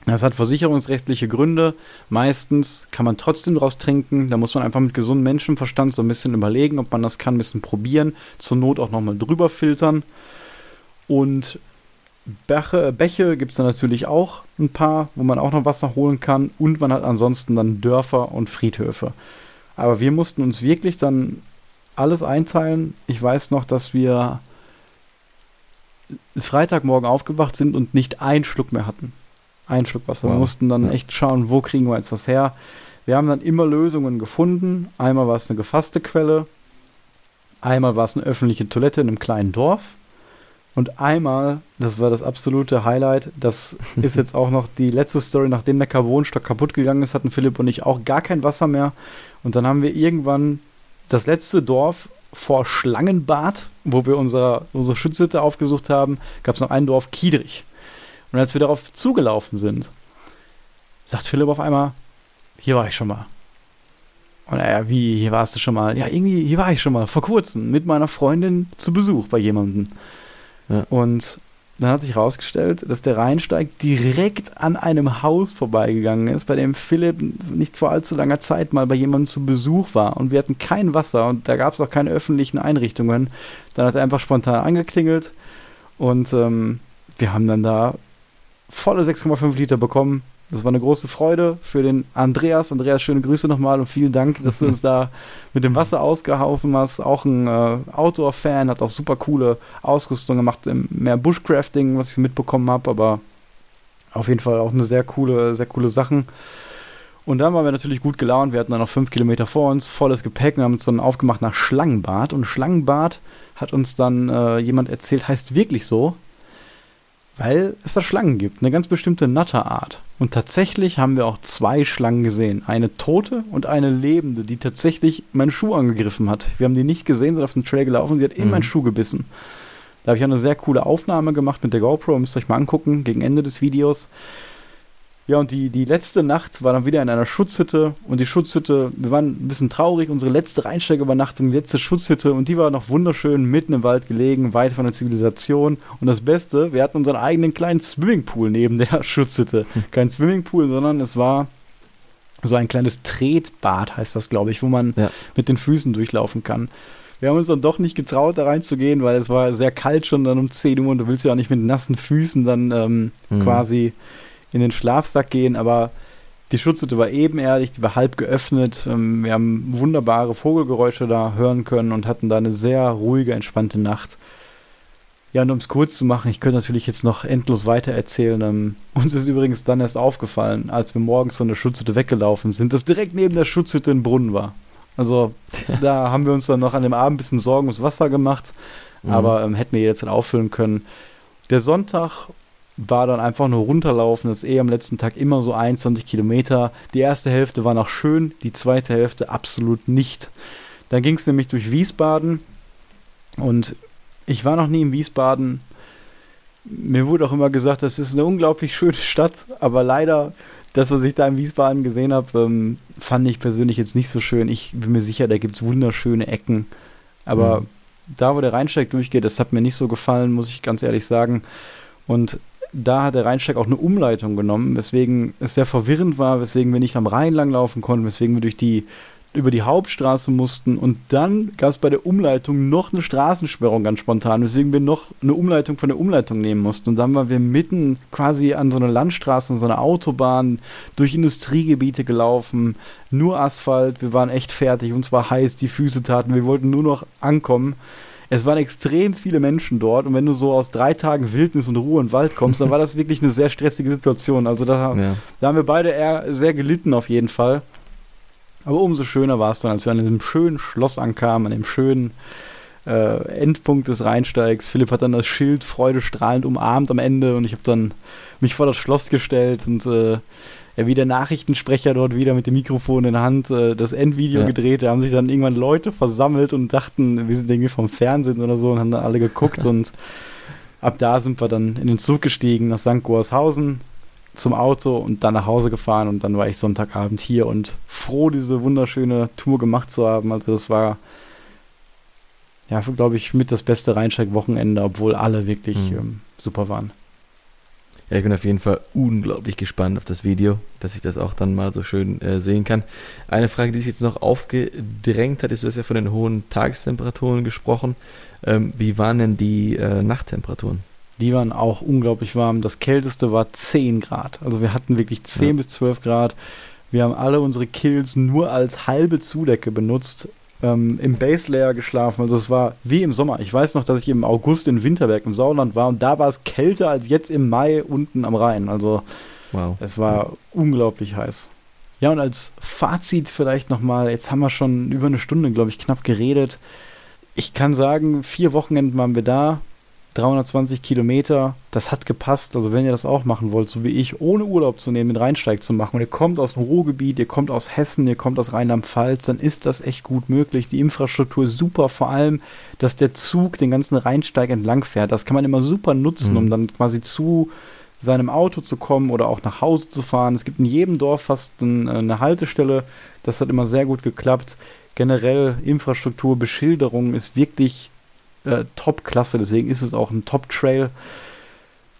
Speaker 2: Das hat versicherungsrechtliche Gründe. Meistens kann man trotzdem daraus trinken. Da muss man einfach mit gesundem Menschenverstand so ein bisschen überlegen, ob man das kann, ein bisschen probieren. Zur Not auch nochmal drüber filtern. Und Bäche, Bäche gibt es da natürlich auch ein paar, wo man auch noch Wasser holen kann. Und man hat ansonsten dann Dörfer und Friedhöfe. Aber wir mussten uns wirklich dann alles einteilen. Ich weiß noch, dass wir Freitagmorgen aufgewacht sind und nicht einen Schluck mehr hatten. Ein Schluck Wasser. Wow. Wir mussten dann ja. echt schauen, wo kriegen wir jetzt was her. Wir haben dann immer Lösungen gefunden. Einmal war es eine gefasste Quelle. Einmal war es eine öffentliche Toilette in einem kleinen Dorf. Und einmal, das war das absolute Highlight, das ist jetzt auch noch die letzte Story, nachdem der Carbonstock kaputt gegangen ist, hatten Philipp und ich auch gar kein Wasser mehr. Und dann haben wir irgendwann das letzte Dorf vor Schlangenbad, wo wir unser, unsere Schutzhütte aufgesucht haben, gab es noch ein Dorf Kiedrich. Und als wir darauf zugelaufen sind, sagt Philipp auf einmal, hier war ich schon mal. Und er, wie, hier warst du schon mal? Ja, irgendwie, hier war ich schon mal, vor kurzem, mit meiner Freundin zu Besuch bei jemandem. Ja. Und dann hat sich herausgestellt, dass der Rheinsteig direkt an einem Haus vorbeigegangen ist, bei dem Philipp nicht vor allzu langer Zeit mal bei jemandem zu Besuch war. Und wir hatten kein Wasser und da gab es auch keine öffentlichen Einrichtungen. Dann hat er einfach spontan angeklingelt und ähm, wir haben dann da volle 6,5 Liter bekommen das war eine große Freude für den Andreas. Andreas, schöne Grüße nochmal und vielen Dank, dass du uns da mit dem Wasser ausgehaufen hast. Auch ein äh, Outdoor-Fan, hat auch super coole Ausrüstung gemacht, mehr Bushcrafting, was ich mitbekommen habe, aber auf jeden Fall auch eine sehr coole, sehr coole Sachen. Und dann waren wir natürlich gut gelaunt. Wir hatten dann noch fünf Kilometer vor uns, volles Gepäck und haben uns dann aufgemacht nach Schlangenbad. Und Schlangenbad hat uns dann äh, jemand erzählt, heißt wirklich so, weil es da Schlangen gibt, eine ganz bestimmte Natterart. Und tatsächlich haben wir auch zwei Schlangen gesehen. Eine tote und eine lebende, die tatsächlich meinen Schuh angegriffen hat. Wir haben die nicht gesehen, sind auf dem Trail gelaufen, sie hat in mhm. meinen Schuh gebissen. Da habe ich eine sehr coole Aufnahme gemacht mit der GoPro, müsst ihr euch mal angucken, gegen Ende des Videos. Ja, und die, die letzte Nacht war dann wieder in einer Schutzhütte und die Schutzhütte, wir waren ein bisschen traurig, unsere letzte Reinsteigerübernachtung, die letzte Schutzhütte und die war noch wunderschön mitten im Wald gelegen, weit von der Zivilisation und das Beste, wir hatten unseren eigenen kleinen Swimmingpool neben der Schutzhütte. Kein Swimmingpool, sondern es war so ein kleines Tretbad, heißt das, glaube ich, wo man ja. mit den Füßen durchlaufen kann. Wir haben uns dann doch nicht getraut, da reinzugehen, weil es war sehr kalt schon dann um 10 Uhr und du willst ja auch nicht mit nassen Füßen dann ähm, mhm. quasi in den Schlafsack gehen, aber die Schutzhütte war ebenerdig, die war halb geöffnet. Ähm, wir haben wunderbare Vogelgeräusche da hören können und hatten da eine sehr ruhige, entspannte Nacht. Ja, und um es kurz zu machen, ich könnte natürlich jetzt noch endlos weiter erzählen. Ähm, uns ist übrigens dann erst aufgefallen, als wir morgens von der Schutzhütte weggelaufen sind, dass direkt neben der Schutzhütte ein Brunnen war. Also da haben wir uns dann noch an dem Abend ein bisschen Sorgen ums Wasser gemacht, mhm. aber ähm, hätten wir jetzt dann auffüllen können. Der Sonntag war dann einfach nur runterlaufen. Das ist eh am letzten Tag immer so 21 Kilometer. Die erste Hälfte war noch schön, die zweite Hälfte absolut nicht. Dann ging es nämlich durch Wiesbaden und ich war noch nie in Wiesbaden. Mir wurde auch immer gesagt, das ist eine unglaublich schöne Stadt, aber leider, das, was ich da in Wiesbaden gesehen habe, ähm, fand ich persönlich jetzt nicht so schön. Ich bin mir sicher, da gibt es wunderschöne Ecken, aber mhm. da, wo der Rheinsteig durchgeht, das hat mir nicht so gefallen, muss ich ganz ehrlich sagen. Und da hat der Rheinsteig auch eine Umleitung genommen, weswegen es sehr verwirrend war, weswegen wir nicht am Rhein langlaufen konnten, weswegen wir durch die über die Hauptstraße mussten und dann gab es bei der Umleitung noch eine Straßensperrung ganz spontan, weswegen wir noch eine Umleitung von der Umleitung nehmen mussten. Und dann waren wir mitten quasi an so einer Landstraße, an so einer Autobahn, durch Industriegebiete gelaufen, nur Asphalt, wir waren echt fertig, uns war heiß, die Füße taten, wir wollten nur noch ankommen. Es waren extrem viele Menschen dort und wenn du so aus drei Tagen Wildnis und Ruhe und Wald kommst, dann war das wirklich eine sehr stressige Situation. Also da, ja. da haben wir beide eher sehr gelitten auf jeden Fall. Aber umso schöner war es dann, als wir an einem schönen Schloss ankamen, an dem schönen äh, Endpunkt des Rheinsteigs. Philipp hat dann das Schild freudestrahlend umarmt am Ende und ich habe dann mich vor das Schloss gestellt und äh, ja, wie der Nachrichtensprecher dort wieder mit dem Mikrofon in der Hand äh, das Endvideo ja. gedreht. Da haben sich dann irgendwann Leute versammelt und dachten, wir sind irgendwie vom Fernsehen oder so und haben dann alle geguckt und ab da sind wir dann in den Zug gestiegen nach St. Goarshausen zum Auto und dann nach Hause gefahren und dann war ich Sonntagabend hier und froh, diese wunderschöne Tour gemacht zu haben. Also das war ja, glaube ich, mit das beste Rheinsteig-Wochenende, obwohl alle wirklich mhm. ähm, super waren.
Speaker 3: Ja, ich bin auf jeden Fall unglaublich gespannt auf das Video, dass ich das auch dann mal so schön äh, sehen kann. Eine Frage, die sich jetzt noch aufgedrängt hat, ist, du hast ja von den hohen Tagestemperaturen gesprochen. Ähm, wie waren denn die äh, Nachttemperaturen?
Speaker 2: Die waren auch unglaublich warm. Das kälteste war 10 Grad. Also wir hatten wirklich 10 ja. bis 12 Grad. Wir haben alle unsere Kills nur als halbe Zudecke benutzt ähm, im Base Layer geschlafen. Also es war wie im Sommer. Ich weiß noch, dass ich im August in Winterberg im Sauerland war und da war es kälter als jetzt im Mai unten am Rhein. Also wow. es war unglaublich heiß. Ja, und als Fazit vielleicht nochmal, jetzt haben wir schon über eine Stunde, glaube ich, knapp geredet. Ich kann sagen, vier Wochenenden waren wir da. 320 Kilometer, das hat gepasst. Also wenn ihr das auch machen wollt, so wie ich, ohne Urlaub zu nehmen, den Rheinsteig zu machen und ihr kommt aus dem Ruhrgebiet, ihr kommt aus Hessen, ihr kommt aus Rheinland-Pfalz, dann ist das echt gut möglich. Die Infrastruktur ist super, vor allem, dass der Zug den ganzen Rheinsteig entlang fährt. Das kann man immer super nutzen, mhm. um dann quasi zu seinem Auto zu kommen oder auch nach Hause zu fahren. Es gibt in jedem Dorf fast eine Haltestelle. Das hat immer sehr gut geklappt. Generell Infrastruktur, Beschilderung ist wirklich äh, Top-Klasse, deswegen ist es auch ein Top-Trail.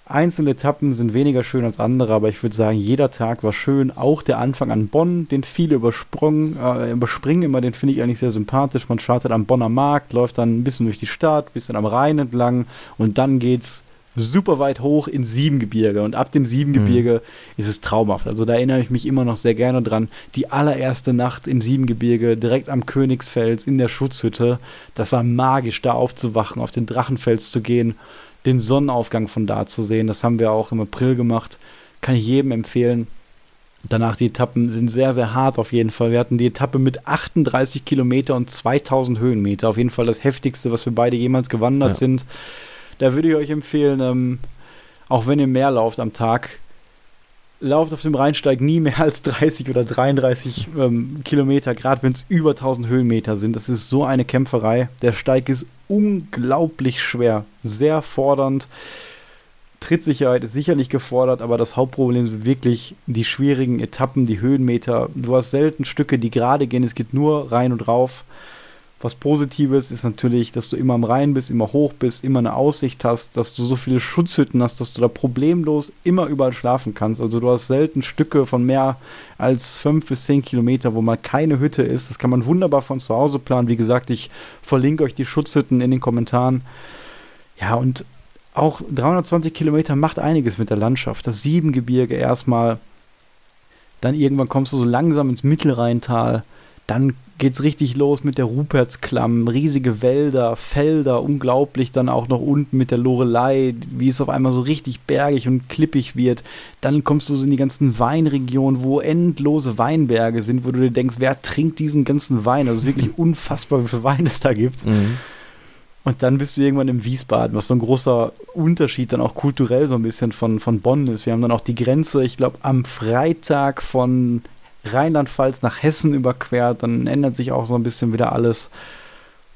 Speaker 2: Einzelne Etappen sind weniger schön als andere, aber ich würde sagen, jeder Tag war schön. Auch der Anfang an Bonn, den viele übersprungen, äh, überspringen immer, den finde ich eigentlich sehr sympathisch. Man startet am Bonner Markt, läuft dann ein bisschen durch die Stadt, ein bisschen am Rhein entlang und dann geht's super weit hoch ins Siebengebirge. Und ab dem Siebengebirge mhm. ist es traumhaft. Also da erinnere ich mich immer noch sehr gerne dran. Die allererste Nacht im Siebengebirge, direkt am Königsfels in der Schutzhütte. Das war magisch, da aufzuwachen, auf den Drachenfels zu gehen, den Sonnenaufgang von da zu sehen. Das haben wir auch im April gemacht. Kann ich jedem empfehlen. Danach die Etappen sind sehr, sehr hart auf jeden Fall. Wir hatten die Etappe mit 38 Kilometer und 2000 Höhenmeter. Auf jeden Fall das heftigste, was wir beide jemals gewandert ja. sind. Da würde ich euch empfehlen, ähm, auch wenn ihr mehr lauft am Tag, lauft auf dem Rheinsteig nie mehr als 30 oder 33 ähm, Kilometer, gerade wenn es über 1000 Höhenmeter sind. Das ist so eine Kämpferei. Der Steig ist unglaublich schwer, sehr fordernd. Trittsicherheit ist sicherlich gefordert, aber das Hauptproblem sind wirklich die schwierigen Etappen, die Höhenmeter. Du hast selten Stücke, die gerade gehen, es geht nur rein und rauf. Was Positives ist natürlich, dass du immer am Rhein bist, immer hoch bist, immer eine Aussicht hast, dass du so viele Schutzhütten hast, dass du da problemlos immer überall schlafen kannst. Also du hast selten Stücke von mehr als fünf bis zehn Kilometer, wo mal keine Hütte ist. Das kann man wunderbar von zu Hause planen. Wie gesagt, ich verlinke euch die Schutzhütten in den Kommentaren. Ja, und auch 320 Kilometer macht einiges mit der Landschaft. Das Siebengebirge erstmal. Dann irgendwann kommst du so langsam ins Mittelrheintal. Dann geht's richtig los mit der Rupertsklamm, riesige Wälder, Felder, unglaublich dann auch noch unten mit der Lorelei, wie es auf einmal so richtig bergig und klippig wird. Dann kommst du so in die ganzen Weinregionen, wo endlose Weinberge sind, wo du dir denkst, wer trinkt diesen ganzen Wein? Also es ist wirklich unfassbar, wie viel Wein es da gibt. Mhm. Und dann bist du irgendwann im Wiesbaden, was so ein großer Unterschied dann auch kulturell so ein bisschen von, von Bonn ist. Wir haben dann auch die Grenze, ich glaube, am Freitag von Rheinland-Pfalz nach Hessen überquert, dann ändert sich auch so ein bisschen wieder alles.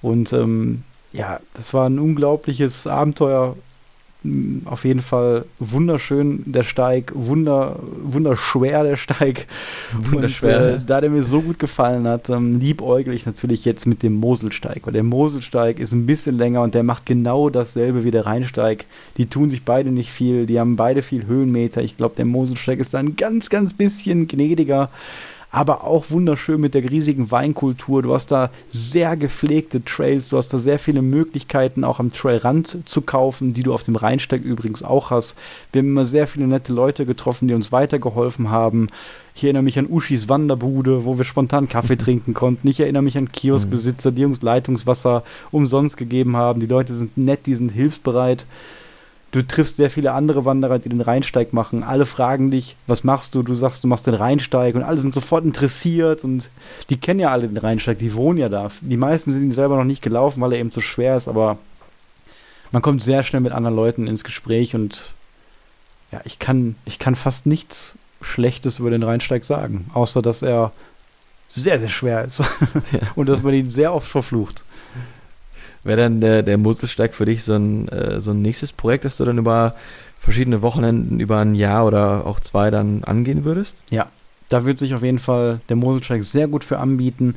Speaker 2: Und ähm, ja, das war ein unglaubliches Abenteuer. Hm, auf jeden Fall wunderschön der Steig, wunder, wunderschwer der Steig. Wunderschwer. Und, äh, da der mir so gut gefallen hat, ähm, liebäugel ich natürlich jetzt mit dem Moselsteig, weil der Moselsteig ist ein bisschen länger und der macht genau dasselbe wie der Rheinsteig. Die tun sich beide nicht viel, die haben beide viel Höhenmeter. Ich glaube, der Moselsteig ist da ein ganz, ganz bisschen gnädiger. Aber auch wunderschön mit der riesigen Weinkultur. Du hast da sehr gepflegte Trails, du hast da sehr viele Möglichkeiten, auch am Trailrand zu kaufen, die du auf dem Rheinsteig übrigens auch hast. Wir haben immer sehr viele nette Leute getroffen, die uns weitergeholfen haben. Ich erinnere mich an Uschis Wanderbude, wo wir spontan Kaffee trinken konnten. Ich erinnere mich an Kioskbesitzer, die uns Leitungswasser umsonst gegeben haben. Die Leute sind nett, die sind hilfsbereit. Du triffst sehr viele andere Wanderer, die den Rheinsteig machen. Alle fragen dich, was machst du? Du sagst, du machst den Rheinsteig und alle sind sofort interessiert und die kennen ja alle den Rheinsteig, die wohnen ja da. Die meisten sind ihn selber noch nicht gelaufen, weil er eben zu schwer ist, aber man kommt sehr schnell mit anderen Leuten ins Gespräch und ja, ich kann, ich kann fast nichts Schlechtes über den Rheinsteig sagen, außer dass er sehr, sehr schwer ist und dass man ihn sehr oft verflucht.
Speaker 3: Wäre dann der, der Moselsteig für dich so ein, äh, so ein nächstes Projekt, das du dann über verschiedene Wochenenden, über ein Jahr oder auch zwei dann angehen würdest?
Speaker 2: Ja, da wird sich auf jeden Fall der Moselsteig sehr gut für anbieten.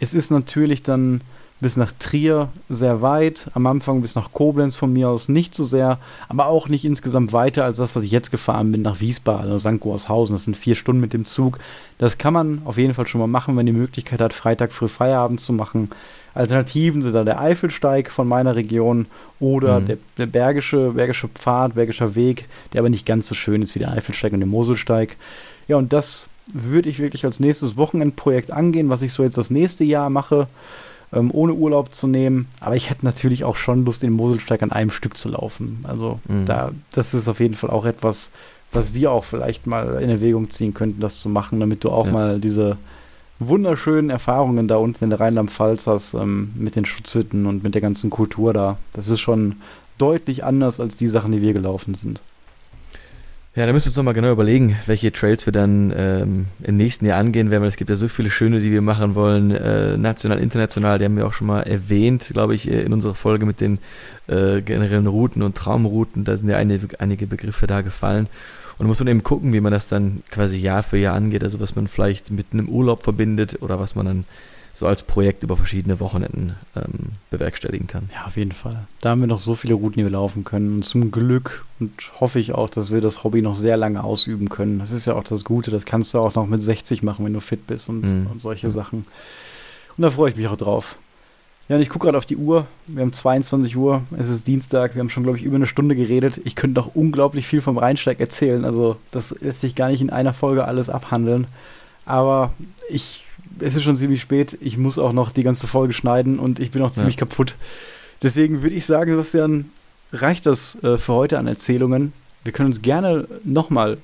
Speaker 2: Es ist natürlich dann bis nach Trier sehr weit, am Anfang bis nach Koblenz von mir aus nicht so sehr, aber auch nicht insgesamt weiter als das, was ich jetzt gefahren bin nach Wiesbaden oder St. Goarshausen. Das sind vier Stunden mit dem Zug. Das kann man auf jeden Fall schon mal machen, wenn die Möglichkeit hat, Freitag früh Feierabend zu machen. Alternativen sind da der Eifelsteig von meiner Region oder mhm. der, der, bergische, bergische Pfad, bergischer Weg, der aber nicht ganz so schön ist wie der Eifelsteig und der Moselsteig. Ja, und das würde ich wirklich als nächstes Wochenendprojekt angehen, was ich so jetzt das nächste Jahr mache, ähm, ohne Urlaub zu nehmen. Aber ich hätte natürlich auch schon Lust, den Moselsteig an einem Stück zu laufen. Also mhm. da, das ist auf jeden Fall auch etwas, was wir auch vielleicht mal in Erwägung ziehen könnten, das zu machen, damit du auch ja. mal diese wunderschönen Erfahrungen da unten in der Rheinland-Pfalz hast, ähm, mit den Schutzhütten und mit der ganzen Kultur da. Das ist schon deutlich anders als die Sachen, die wir gelaufen sind.
Speaker 3: Ja, da müssen wir uns nochmal genau überlegen, welche Trails wir dann ähm, im nächsten Jahr angehen werden, weil es gibt ja so viele schöne, die wir machen wollen, äh, national, international, die haben wir auch schon mal erwähnt, glaube ich, in unserer Folge mit den äh, generellen Routen und Traumrouten, da sind ja einige, einige Begriffe da gefallen. Und muss man eben gucken, wie man das dann quasi Jahr für Jahr angeht, also was man vielleicht mit einem Urlaub verbindet oder was man dann so als Projekt über verschiedene Wochenenden ähm, bewerkstelligen kann.
Speaker 2: Ja, auf jeden Fall. Da haben wir noch so viele Routen, die wir laufen können. Und zum Glück und hoffe ich auch, dass wir das Hobby noch sehr lange ausüben können. Das ist ja auch das Gute. Das kannst du auch noch mit 60 machen, wenn du fit bist und, mhm. und solche mhm. Sachen. Und da freue ich mich auch drauf. Ja, und ich gucke gerade auf die Uhr. Wir haben 22 Uhr. Es ist Dienstag. Wir haben schon, glaube ich, über eine Stunde geredet. Ich könnte noch unglaublich viel vom Rheinsteig erzählen. Also, das lässt sich gar nicht in einer Folge alles abhandeln. Aber ich, es ist schon ziemlich spät. Ich muss auch noch die ganze Folge schneiden und ich bin auch ziemlich ja. kaputt. Deswegen würde ich sagen, Sebastian, reicht das äh, für heute an Erzählungen. Wir können uns gerne nochmal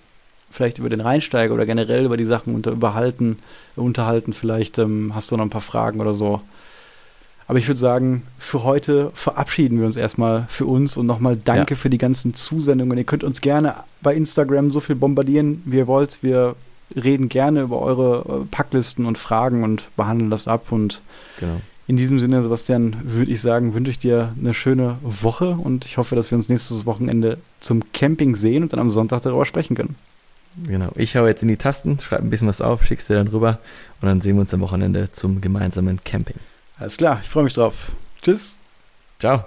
Speaker 2: vielleicht über den Rheinsteig oder generell über die Sachen unter, überhalten, unterhalten. Vielleicht ähm, hast du noch ein paar Fragen oder so. Aber ich würde sagen, für heute verabschieden wir uns erstmal für uns und nochmal danke ja. für die ganzen Zusendungen. Ihr könnt uns gerne bei Instagram so viel bombardieren, wie ihr wollt. Wir reden gerne über eure äh, Packlisten und Fragen und behandeln das ab. Und genau. in diesem Sinne, Sebastian, würde ich sagen, wünsche ich dir eine schöne Woche und ich hoffe, dass wir uns nächstes Wochenende zum Camping sehen und dann am Sonntag darüber sprechen können.
Speaker 3: Genau. Ich hau jetzt in die Tasten, schreibe ein bisschen was auf, schickst dir dann rüber und dann sehen wir uns am Wochenende zum gemeinsamen Camping.
Speaker 2: Alles klar, ich freue mich drauf. Tschüss.
Speaker 3: Ciao.